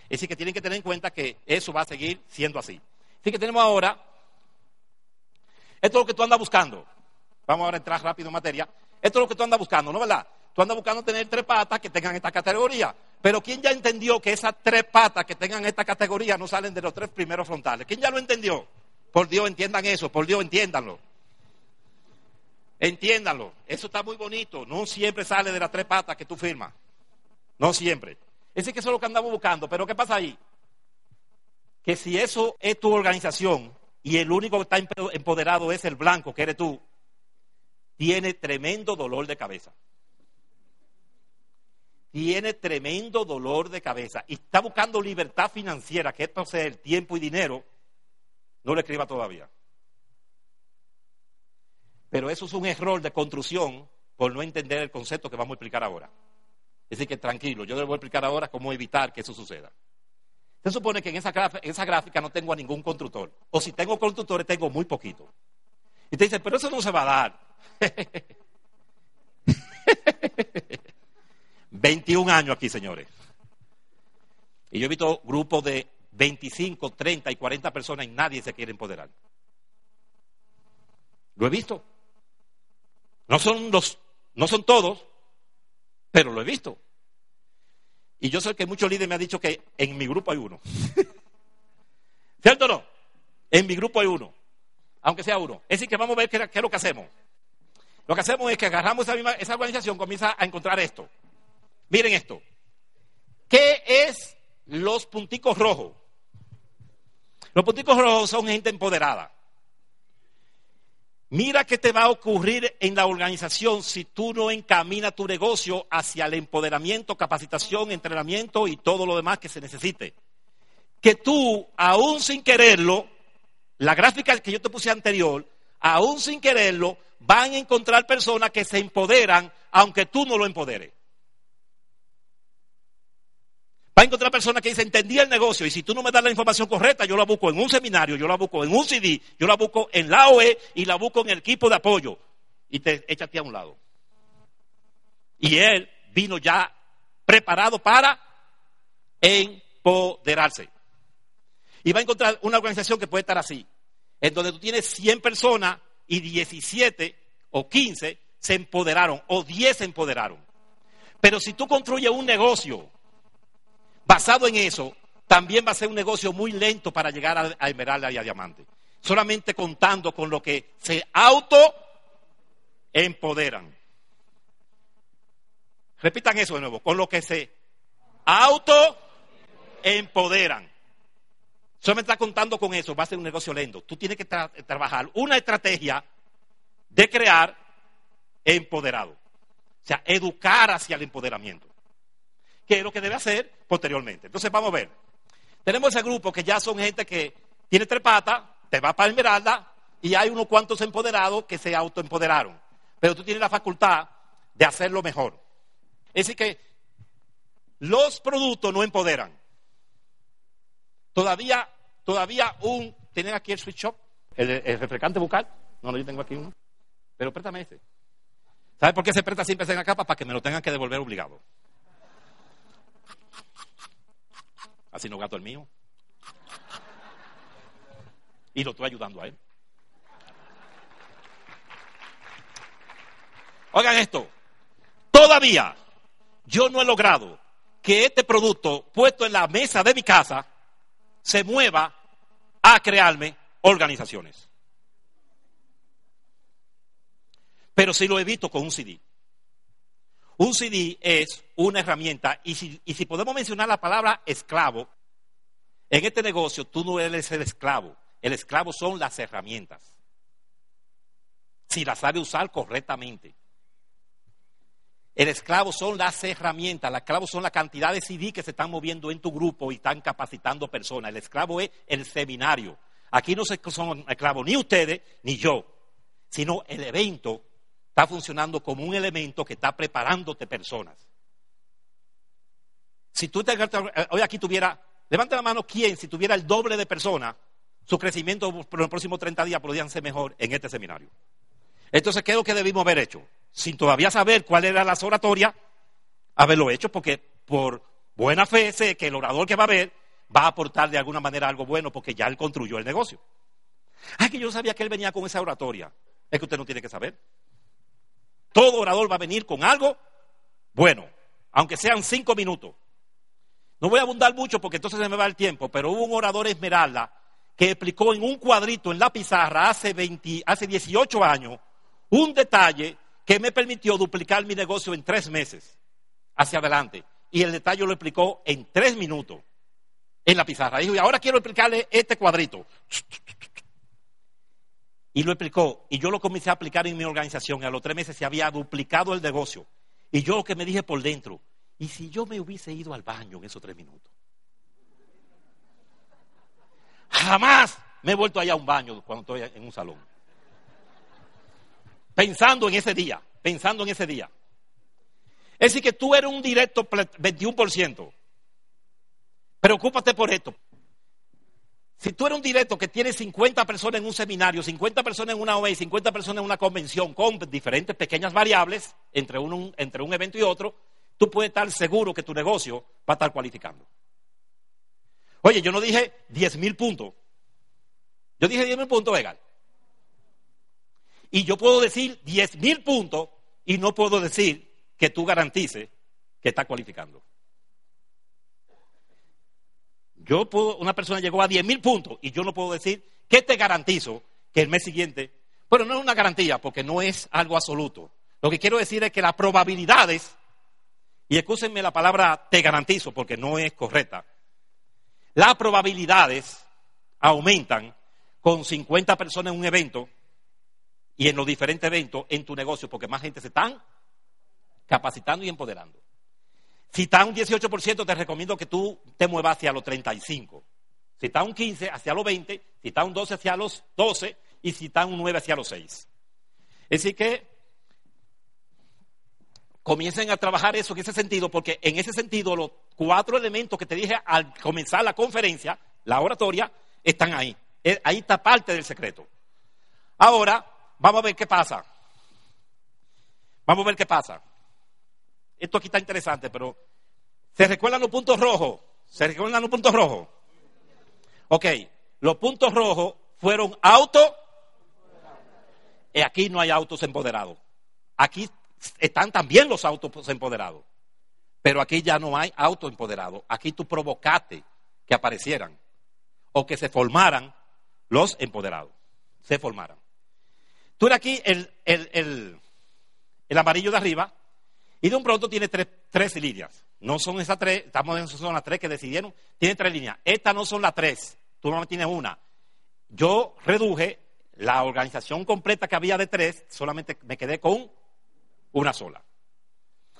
Speaker 2: Es decir, que tienen que tener en cuenta que eso va a seguir siendo así. Así que tenemos ahora, esto es lo que tú andas buscando. Vamos ahora a entrar rápido en materia. Esto es lo que tú andas buscando, ¿no verdad? Tú andas buscando tener tres patas que tengan esta categoría. Pero ¿quién ya entendió que esas tres patas que tengan esta categoría no salen de los tres primeros frontales? ¿Quién ya lo entendió? Por Dios, entiendan eso, por Dios, entiéndanlo. Entiéndanlo, eso está muy bonito. No siempre sale de las tres patas que tú firmas. No siempre. Ese que eso es lo que andamos buscando. Pero ¿qué pasa ahí? Que si eso es tu organización y el único que está empoderado es el blanco, que eres tú, tiene tremendo dolor de cabeza. Tiene tremendo dolor de cabeza. Y está buscando libertad financiera, que esto sea el tiempo y dinero no lo escriba todavía. Pero eso es un error de construcción por no entender el concepto que vamos a explicar ahora. Es decir, que tranquilo, yo les voy a explicar ahora cómo evitar que eso suceda. Se supone que en esa, gráfica, no tengo a ningún constructor. O si tengo constructores, tengo muy poquito. Y te dice, pero eso no se va a dar. (laughs) 21 años aquí, señores. Y yo he visto grupos de 25, 30 y 40 personas y nadie se quiere empoderar. Lo he visto. No son los, no son todos, pero lo he visto. Y yo sé que muchos líderes me han dicho que en mi grupo hay uno. (laughs) ¿Cierto o no? En mi grupo hay uno. Aunque sea uno. Es decir, que vamos a ver qué, es lo que hacemos. Lo que hacemos es que agarramos esa, esa organización, comienza a encontrar esto. Miren esto. ¿Qué es? ¿Los punticos rojos? Los punticos rojos son gente empoderada. Mira qué te va a ocurrir en la organización si tú no encaminas tu negocio hacia el empoderamiento, capacitación, entrenamiento y todo lo demás que se necesite. Que tú, aún sin quererlo, la gráfica que yo te puse anterior, aún sin quererlo, van a encontrar personas que se empoderan aunque tú no lo empoderes. Va a encontrar personas que dicen, entendí el negocio y si tú no me das la información correcta, yo la busco en un seminario, yo la busco en un CD, yo la busco en la OE y la busco en el equipo de apoyo. Y te échate a un lado. Y él vino ya preparado para empoderarse. Y va a encontrar una organización que puede estar así, en donde tú tienes 100 personas y 17 o 15 se empoderaron o 10 se empoderaron. Pero si tú construyes un negocio basado en eso, también va a ser un negocio muy lento para llegar a, Esmeralda y a Diamante. Solamente contando con lo que se auto empoderan. Repitan eso de nuevo, con lo que se auto empoderan. Solamente está contando con eso, va a ser un negocio lento. Tú tienes que trabajar una estrategia de crear empoderado. O sea, educar hacia el empoderamiento que es lo que debe hacer posteriormente. Entonces vamos a ver. Tenemos ese grupo que ya son gente que tiene tres patas, te va para Esmeralda y hay unos cuantos empoderados que se autoempoderaron. Pero tú tienes la facultad de hacerlo mejor. Es decir que los productos no empoderan. Todavía, todavía un, ¿tienen aquí el switch shop? ¿El, refrescante bucal? No, no, yo tengo aquí uno. Pero préstame ese. ¿Sabes por qué se presta siempre en la capa? Para que me lo tengan que devolver obligado. Así no gato el mío. Y lo estoy ayudando a él. Oigan esto. Todavía yo no he logrado que este producto puesto en la mesa de mi casa se mueva a crearme organizaciones. Pero sí lo evito con un CD. Un CD es una herramienta y si, podemos mencionar la palabra esclavo, en este negocio tú no eres el esclavo, el esclavo son las herramientas. Si las sabe usar correctamente. El esclavo son las herramientas, el esclavo son la cantidad de CD que se están moviendo en tu grupo y están capacitando personas. El esclavo es el seminario. Aquí no son esclavos ni ustedes ni yo, sino el evento está funcionando como un elemento que está preparándote personas. Si tú te, eh, hoy aquí tuviera, levanta la mano quién, si tuviera el doble de personas, su crecimiento por los próximos 30 días podrían ser mejor en este seminario. Entonces, ¿qué es lo que debimos haber hecho? Sin todavía saber cuál era la oratoria, haberlo hecho, porque por buena fe sé que el orador que va a ver va a aportar de alguna manera algo bueno, porque ya él construyó el negocio. Ay, que yo sabía que él venía con esa oratoria. Es que usted no tiene que saber. Todo orador va a venir con algo bueno, aunque sean cinco minutos. No voy a abundar mucho porque entonces se me va el tiempo, pero hubo un orador esmeralda que explicó en un cuadrito en la pizarra hace, 20, hace 18 años un detalle que me permitió duplicar mi negocio en tres meses hacia adelante. Y el detalle lo explicó en tres minutos en la pizarra. Dijo, y ahora quiero explicarle este cuadrito. Y lo explicó. Y yo lo comencé a aplicar en mi organización. Y a los tres meses se había duplicado el negocio. Y yo lo que me dije por dentro, ¿y si yo me hubiese ido al baño en esos tres minutos? Jamás me he vuelto allá a un baño cuando estoy en un salón. Pensando en ese día, pensando en ese día. Es decir, que tú eres un directo 21%. Preocúpate por esto. Si tú eres un directo que tiene 50 personas en un seminario, 50 personas en una OE, 50 personas en una convención con diferentes pequeñas variables entre un, entre un evento y otro, tú puedes estar seguro que tu negocio va a estar cualificando. Oye, yo no dije 10 mil puntos. Yo dije 10 mil puntos, Egal. Y yo puedo decir 10 mil puntos y no puedo decir que tú garantices que está cualificando. Yo puedo, una persona llegó a 10 mil puntos y yo no puedo decir que te garantizo que el mes siguiente, bueno, no es una garantía porque no es algo absoluto. Lo que quiero decir es que las probabilidades, y escúsenme la palabra te garantizo porque no es correcta, las probabilidades aumentan con 50 personas en un evento y en los diferentes eventos en tu negocio, porque más gente se están capacitando y empoderando. Si está un 18%, te recomiendo que tú te muevas hacia los 35. Si está un 15, hacia los 20. Si está un 12, hacia los 12. Y si está un 9, hacia los 6. Es decir que comiencen a trabajar eso en ese sentido, porque en ese sentido los cuatro elementos que te dije al comenzar la conferencia, la oratoria, están ahí. Eh, ahí está parte del secreto. Ahora, vamos a ver qué pasa. Vamos a ver qué pasa. Esto aquí está interesante, pero ¿se recuerdan los puntos rojos? ¿Se recuerdan los puntos rojos? Ok, los puntos rojos fueron autos. Y aquí no hay autos empoderados. Aquí están también los autos empoderados. Pero aquí ya no hay autos empoderados. Aquí tú provocaste que aparecieran o que se formaran los empoderados. Se formaran. Tú eres aquí el, el, el amarillo de arriba y de un pronto tiene tres, tres líneas. No son esas tres, estamos en son las tres que decidieron. Tiene tres líneas. Estas no son las tres. Tú no tienes una. Yo reduje la organización completa que había de tres, solamente me quedé con una sola.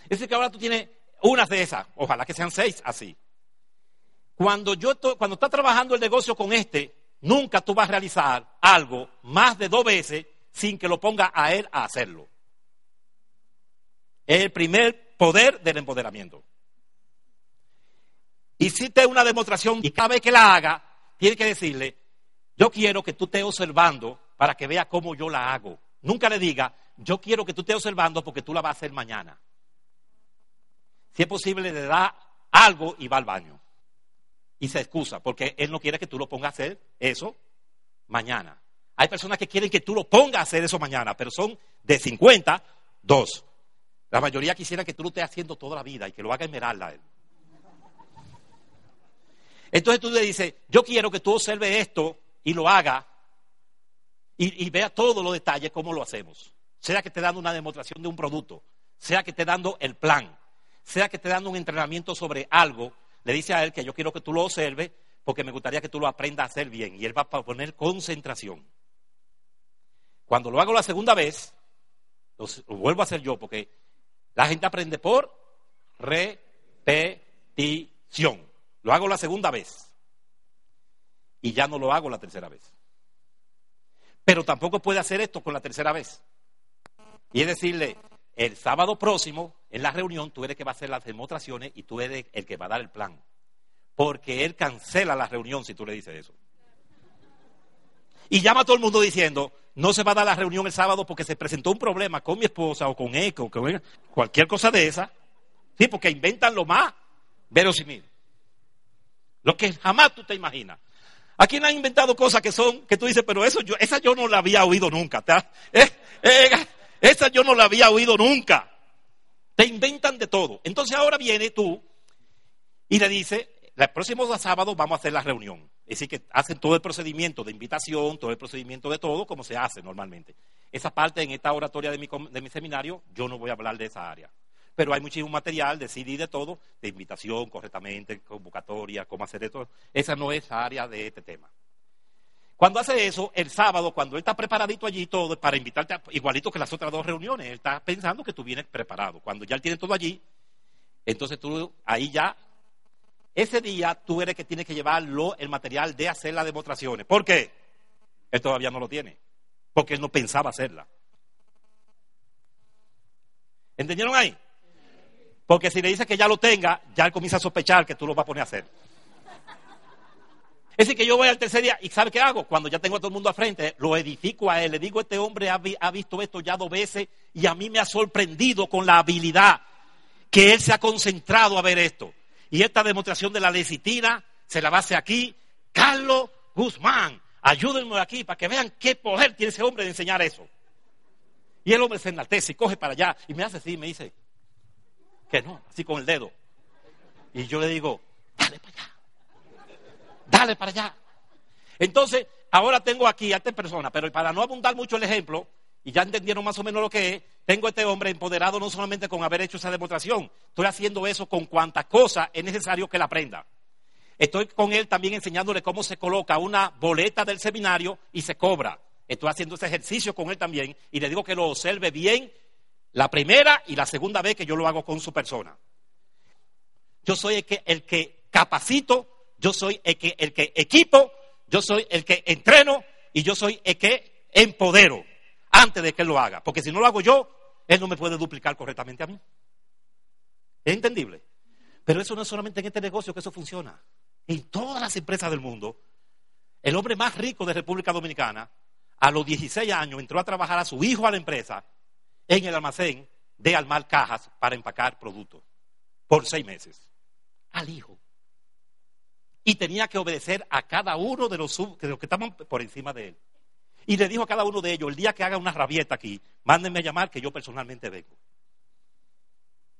Speaker 2: Es decir, que ahora tú tienes una de esas, ojalá que sean seis así. Cuando yo cuando estás trabajando el negocio con este, nunca tú vas a realizar algo más de dos veces sin que lo ponga a él a hacerlo. Es el primer poder del empoderamiento. Hiciste una demostración y cada vez que la haga, tiene que decirle, yo quiero que tú estés observando para que vea cómo yo la hago. Nunca le diga, yo quiero que tú estés observando porque tú la vas a hacer mañana. Si es posible, le da algo y va al baño. Y se excusa porque él no quiere que tú lo pongas a hacer eso mañana. Hay personas que quieren que tú lo pongas a hacer eso mañana, pero son de 50, dos. La mayoría quisiera que tú lo estés haciendo toda la vida y que lo haga Esmeralda él. Entonces tú le dices, yo quiero que tú observes esto y lo haga y, vea todos los detalles cómo lo hacemos. Sea que esté dando una demostración de un producto, sea que esté dando el plan, sea que esté dando un entrenamiento sobre algo, le dice a él que yo quiero que tú lo observes porque me gustaría que tú lo aprendas a hacer bien. Y él va a poner concentración. Cuando lo hago la segunda vez, lo vuelvo a hacer yo porque la gente aprende por repetición. Lo hago la segunda vez. Y ya no lo hago la tercera vez. Pero tampoco puede hacer esto con la tercera vez. Y es decirle, el sábado próximo, en la reunión, tú eres que va a hacer las demostraciones y tú eres el que va a dar el plan. Porque él cancela la reunión si tú le dices eso. Y llama a todo el mundo diciendo, no se va a dar la reunión el sábado porque se presentó un problema con mi esposa o con Eco, con cualquier cosa de esa. Sí, porque inventan lo más verosímil. Lo que jamás tú te imaginas. Aquí han inventado cosas que son, que tú dices, pero eso yo, esa yo no la había oído nunca. Eh, eh, esa yo no la había oído nunca. Te inventan de todo. Entonces ahora viene tú y le dice, el próximo sábado vamos a hacer la reunión. Es decir, que hacen todo el procedimiento de invitación, todo el procedimiento de todo, como se hace normalmente. Esa parte en esta oratoria de mi, seminario, yo no voy a hablar de esa área. Pero hay muchísimo material de CD de todo, de invitación correctamente, convocatoria, cómo hacer esto. Esa no es área de este tema. Cuando hace eso, el sábado, cuando él está preparadito allí todo, para invitarte, igualito que las otras dos reuniones, él está pensando que tú vienes preparado. Cuando ya él tiene todo allí, entonces tú ahí ya ese día tú eres que tienes que llevarlo el material de hacer las demostraciones. ¿Por qué? Él todavía no lo tiene. Porque él no pensaba hacerla. ¿Entendieron ahí? Porque si le dices que ya lo tenga, ya él comienza a sospechar que tú lo vas a poner a hacer. Es decir, que yo voy al tercer día y ¿sabe qué hago? Cuando ya tengo a todo el mundo al frente, lo edifico a él. Le digo, este hombre ha, ha visto esto ya dos veces y a mí me ha sorprendido con la habilidad que él se ha concentrado a ver esto. Y esta demostración de la lecitina se la va a hacer aquí Carlos Guzmán. Ayúdenme aquí para que vean qué poder tiene ese hombre de enseñar eso. Y el hombre se enaltece y coge para allá y me hace así, me dice que no, así con el dedo. Y yo le digo, dale para allá, dale para allá. Entonces, ahora tengo aquí a esta persona, pero para no abundar mucho el ejemplo, y ya entendieron más o menos lo que es, tengo a este hombre empoderado no solamente con haber hecho esa demostración, estoy haciendo eso con cuantas cosas es necesario que la aprenda. Estoy con él también enseñándole cómo se coloca una boleta del seminario y se cobra. estoy haciendo ese ejercicio con él también y le digo que lo observe bien la primera y la segunda vez que yo lo hago con su persona. Yo soy el que, el que capacito, yo soy el que, el que equipo, yo soy el que entreno y yo soy el que empodero antes de que él lo haga. Porque si no lo hago yo, él no me puede duplicar correctamente a mí. Es entendible. Pero eso no es solamente en este negocio que eso funciona. En todas las empresas del mundo, el hombre más rico de República Dominicana, a los 16 años, entró a trabajar a su hijo a la empresa en el almacén de Almar Cajas para empacar productos por seis meses. Al hijo. Y tenía que obedecer a cada uno de los, de los que estaban por encima de él. Y le dijo a cada uno de ellos, el día que haga una rabieta aquí, mándenme a llamar que yo personalmente vengo.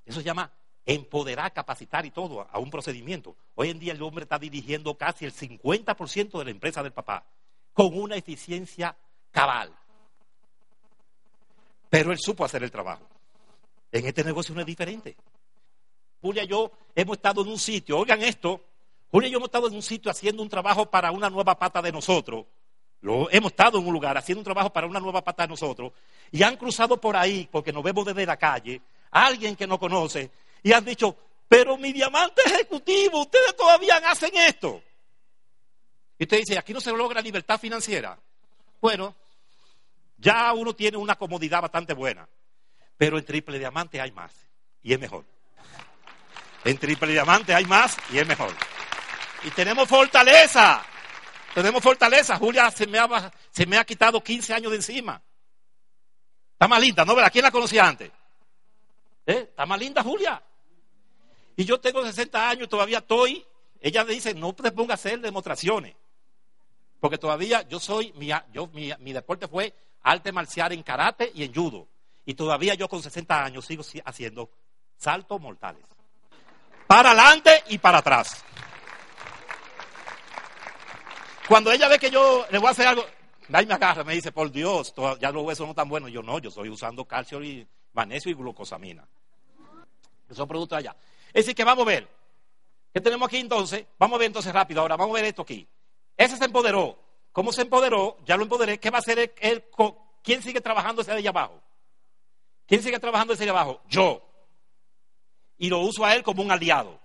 Speaker 2: Eso se llama empoderar, capacitar y todo a un procedimiento. Hoy en día el hombre está dirigiendo casi el 50% de la empresa del papá, con una eficiencia cabal. Pero él supo hacer el trabajo. En este negocio no es diferente. Julia y yo hemos estado en un sitio, oigan esto, Julia y yo hemos estado en un sitio haciendo un trabajo para una nueva pata de nosotros. Hemos estado en un lugar haciendo un trabajo para una nueva pata de nosotros y han cruzado por ahí, porque nos vemos desde la calle, alguien que no conoce y han dicho, pero mi diamante ejecutivo, ustedes todavía hacen esto. Y usted dice, aquí no se logra libertad financiera. Bueno, ya uno tiene una comodidad bastante buena, pero en triple diamante hay más y es mejor. En triple diamante hay más y es mejor. Y tenemos fortaleza. Tenemos fortaleza. Julia se me ha, se me ha quitado 15 años de encima. Está más linda, ¿no? ¿Verdad? ¿Quién la conocía antes? ¿Eh? Está más linda Julia. Y yo tengo 60 años, todavía estoy. Ella me dice, no te pongas a hacer demostraciones. Porque todavía yo soy, mi, yo, mi deporte fue arte marcial en karate y en judo. Y todavía yo con 60 años sigo haciendo saltos mortales. Para adelante y para atrás. Cuando ella ve que yo le voy a hacer algo, ahí me agarra, me dice, por Dios, ya los huesos no están buenos. Yo no, yo estoy usando calcio y magnesio y glucosamina. Son productos allá. Es decir, que vamos a ver. ¿Qué tenemos aquí entonces? Vamos a ver entonces rápido ahora. Vamos a ver esto aquí. Ese se empoderó. ¿Cómo se empoderó? Ya lo empoderé. ¿Qué va a hacer él? ¿Quién sigue trabajando ese de allá abajo? ¿Quién sigue trabajando ese de abajo? Yo. Y lo uso a él como un aliado.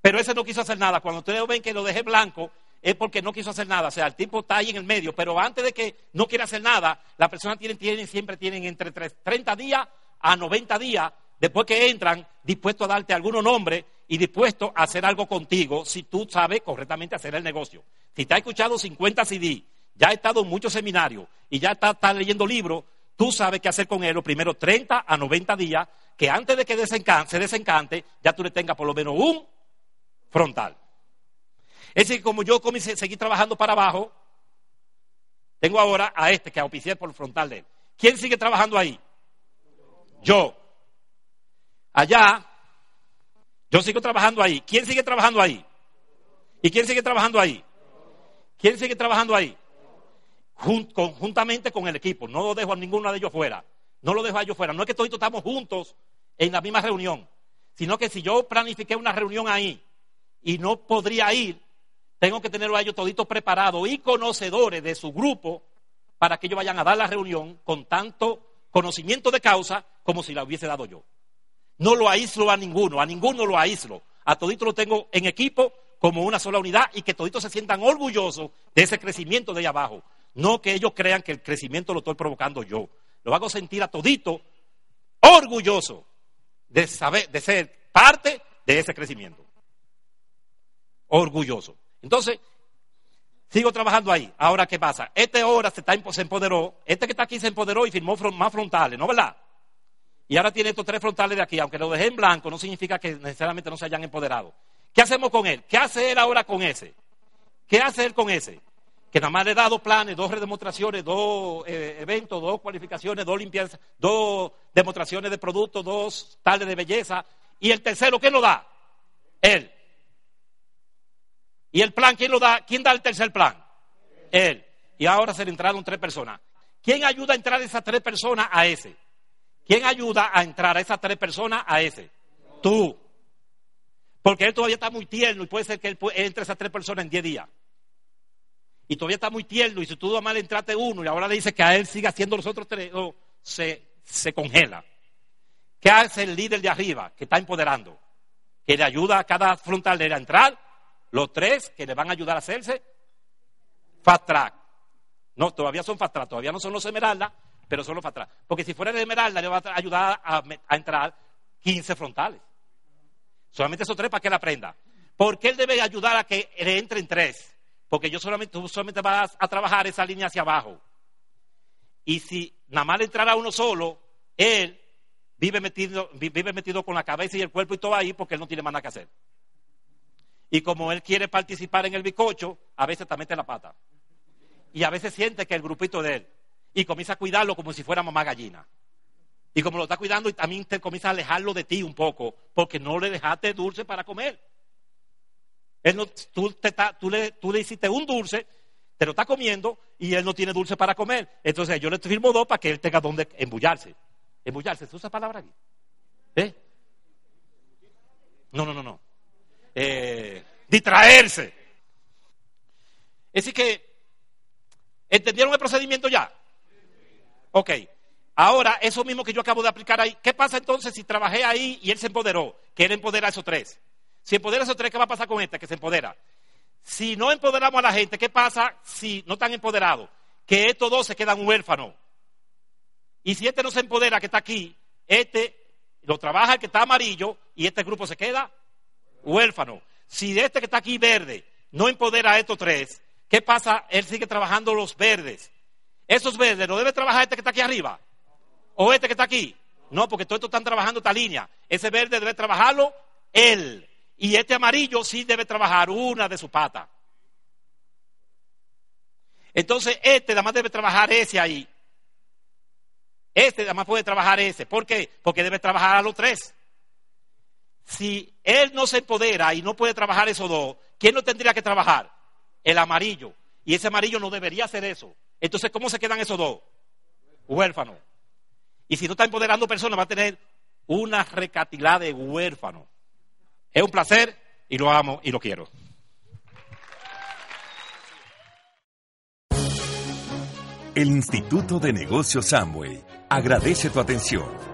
Speaker 2: Pero ese no quiso hacer nada. Cuando ustedes ven que lo dejé blanco, es porque no quiso hacer nada. O sea, el tipo está ahí en el medio. Pero antes de que no quiera hacer nada, las personas tienen, tienen, siempre tienen entre 30 días a 90 días después que entran, dispuestos a darte algunos nombres y dispuestos a hacer algo contigo si tú sabes correctamente hacer el negocio. Si te ha escuchado 50 CD, ya ha estado en muchos seminarios y ya está, leyendo libros, tú sabes qué hacer con él los primeros 30 a 90 días, que antes de que desencante, se desencante, ya tú le tengas por lo menos un frontal. Es decir, como yo comencé, seguí trabajando para abajo, tengo ahora a este que auspicié por el frontal de él. ¿Quién sigue trabajando ahí? Yo. Allá, yo sigo trabajando ahí. ¿Quién sigue trabajando ahí? ¿Y quién sigue trabajando ahí? ¿Quién sigue trabajando ahí? conjuntamente con el equipo. No lo dejo a ninguno de ellos fuera. No lo dejo a ellos fuera. No es que todos estamos juntos en la misma reunión, sino que si yo planifiqué una reunión ahí y no podría ir, tengo que tenerlo a ellos toditos preparados y conocedores de su grupo para que ellos vayan a dar la reunión con tanto conocimiento de causa como si la hubiese dado yo. No lo aíslo a ninguno, a ninguno lo aíslo. A todito lo tengo en equipo como una sola unidad y que toditos se sientan orgullosos de ese crecimiento de ahí abajo. No que ellos crean que el crecimiento lo estoy provocando yo. Lo hago sentir a todito orgulloso de saber, de ser parte de ese crecimiento. Orgulloso. Entonces, sigo trabajando ahí. Ahora, ¿qué pasa? Este ahora se, está, se empoderó, este que está aquí se empoderó y firmó más frontales, ¿no verdad? Y ahora tiene estos tres frontales de aquí, aunque lo dejé en blanco, no significa que necesariamente no se hayan empoderado. ¿Qué hacemos con él? ¿Qué hace él ahora con ese? ¿Qué hace él con ese? Que nada más le da dos planes, dos demostraciones, dos eh, eventos, dos cualificaciones, dos limpiezas, dos demostraciones de productos, dos tales de belleza. Y el tercero, ¿quién lo da? Él. ¿Y el plan quién lo da? ¿Quién da el tercer plan? Él. Y ahora se le entraron tres personas. ¿Quién ayuda a entrar esas tres personas a ese? ¿Quién ayuda a entrar a esas tres personas a ese? Tú. Porque él todavía está muy tierno y puede ser que él entre esas tres personas en diez días. y todavía está muy tierno, y si tú mal entraste uno y ahora le dices que a él siga haciendo los otros tres, se, se congela. ¿Qué hace el líder de arriba que está empoderando? Que le ayuda a cada frontalera a entrar, los tres que le van a ayudar a hacerse fast track. No, todavía son fast track, todavía no son los esmeraldas, pero son los fast track. Porque si fuera de esmeralda le va a ayudar a, a entrar 15 frontales. Solamente esos tres para que él aprenda. Porque él debe ayudar a que le entren tres. Porque yo solamente, tú solamente vas a trabajar esa línea hacia abajo. Y si nada más le entrará uno solo, él vive metido, vive metido con la cabeza y el cuerpo y todo ahí porque él no tiene más nada que hacer. Y como él quiere participar en el bicocho, a veces te mete la pata. Y a veces siente que el grupito de él. Y comienza a cuidarlo como si fuera mamá gallina. Y como lo está cuidando, y también te comienza a alejarlo de ti un poco, porque no le dejaste dulce para comer. Él no, tú, te, le, tú le hiciste un dulce, te lo está comiendo y él no tiene dulce para comer. Entonces yo le firmo dos para que él tenga donde embullarse. Embullarse, ¿se usa palabra aquí? ¿Eh? No, no, no, no. Eh, distraerse. Decir que, ¿entendieron el procedimiento ya? Ok. Ahora, eso mismo que yo acabo de aplicar ahí, ¿qué pasa entonces si trabajé ahí y él se empoderó? Que él empodera a esos tres. Si empodera a esos tres, ¿qué va a pasar con este que se empodera? Si no empoderamos a la gente, ¿qué pasa si no están empoderados? Que estos dos se quedan huérfanos. Y si este no se empodera, que está aquí, este lo trabaja el que está amarillo y este grupo se queda huérfano. Si este que está aquí verde no empodera a estos tres, ¿qué pasa? Él sigue trabajando los verdes. Esos verdes, ¿no debe trabajar este que está aquí arriba? ¿O este que está aquí? No, porque todos estos están trabajando esta línea. Ese verde debe trabajarlo él. Y este amarillo sí debe trabajar una de sus patas. Entonces, este nada más debe trabajar ese ahí. Este nada más puede trabajar ese. ¿Por qué? Porque debe trabajar a los tres. Si él no se empodera y no puede trabajar esos dos, ¿quién no tendría que trabajar? El amarillo. Y ese amarillo no debería hacer eso. Entonces, ¿cómo se quedan esos dos? Huérfanos. Y si no está empoderando personas, va a tener una recatilada de huérfanos. Es un placer y lo amo y lo quiero.
Speaker 1: El Instituto de Negocios Samway agradece tu atención.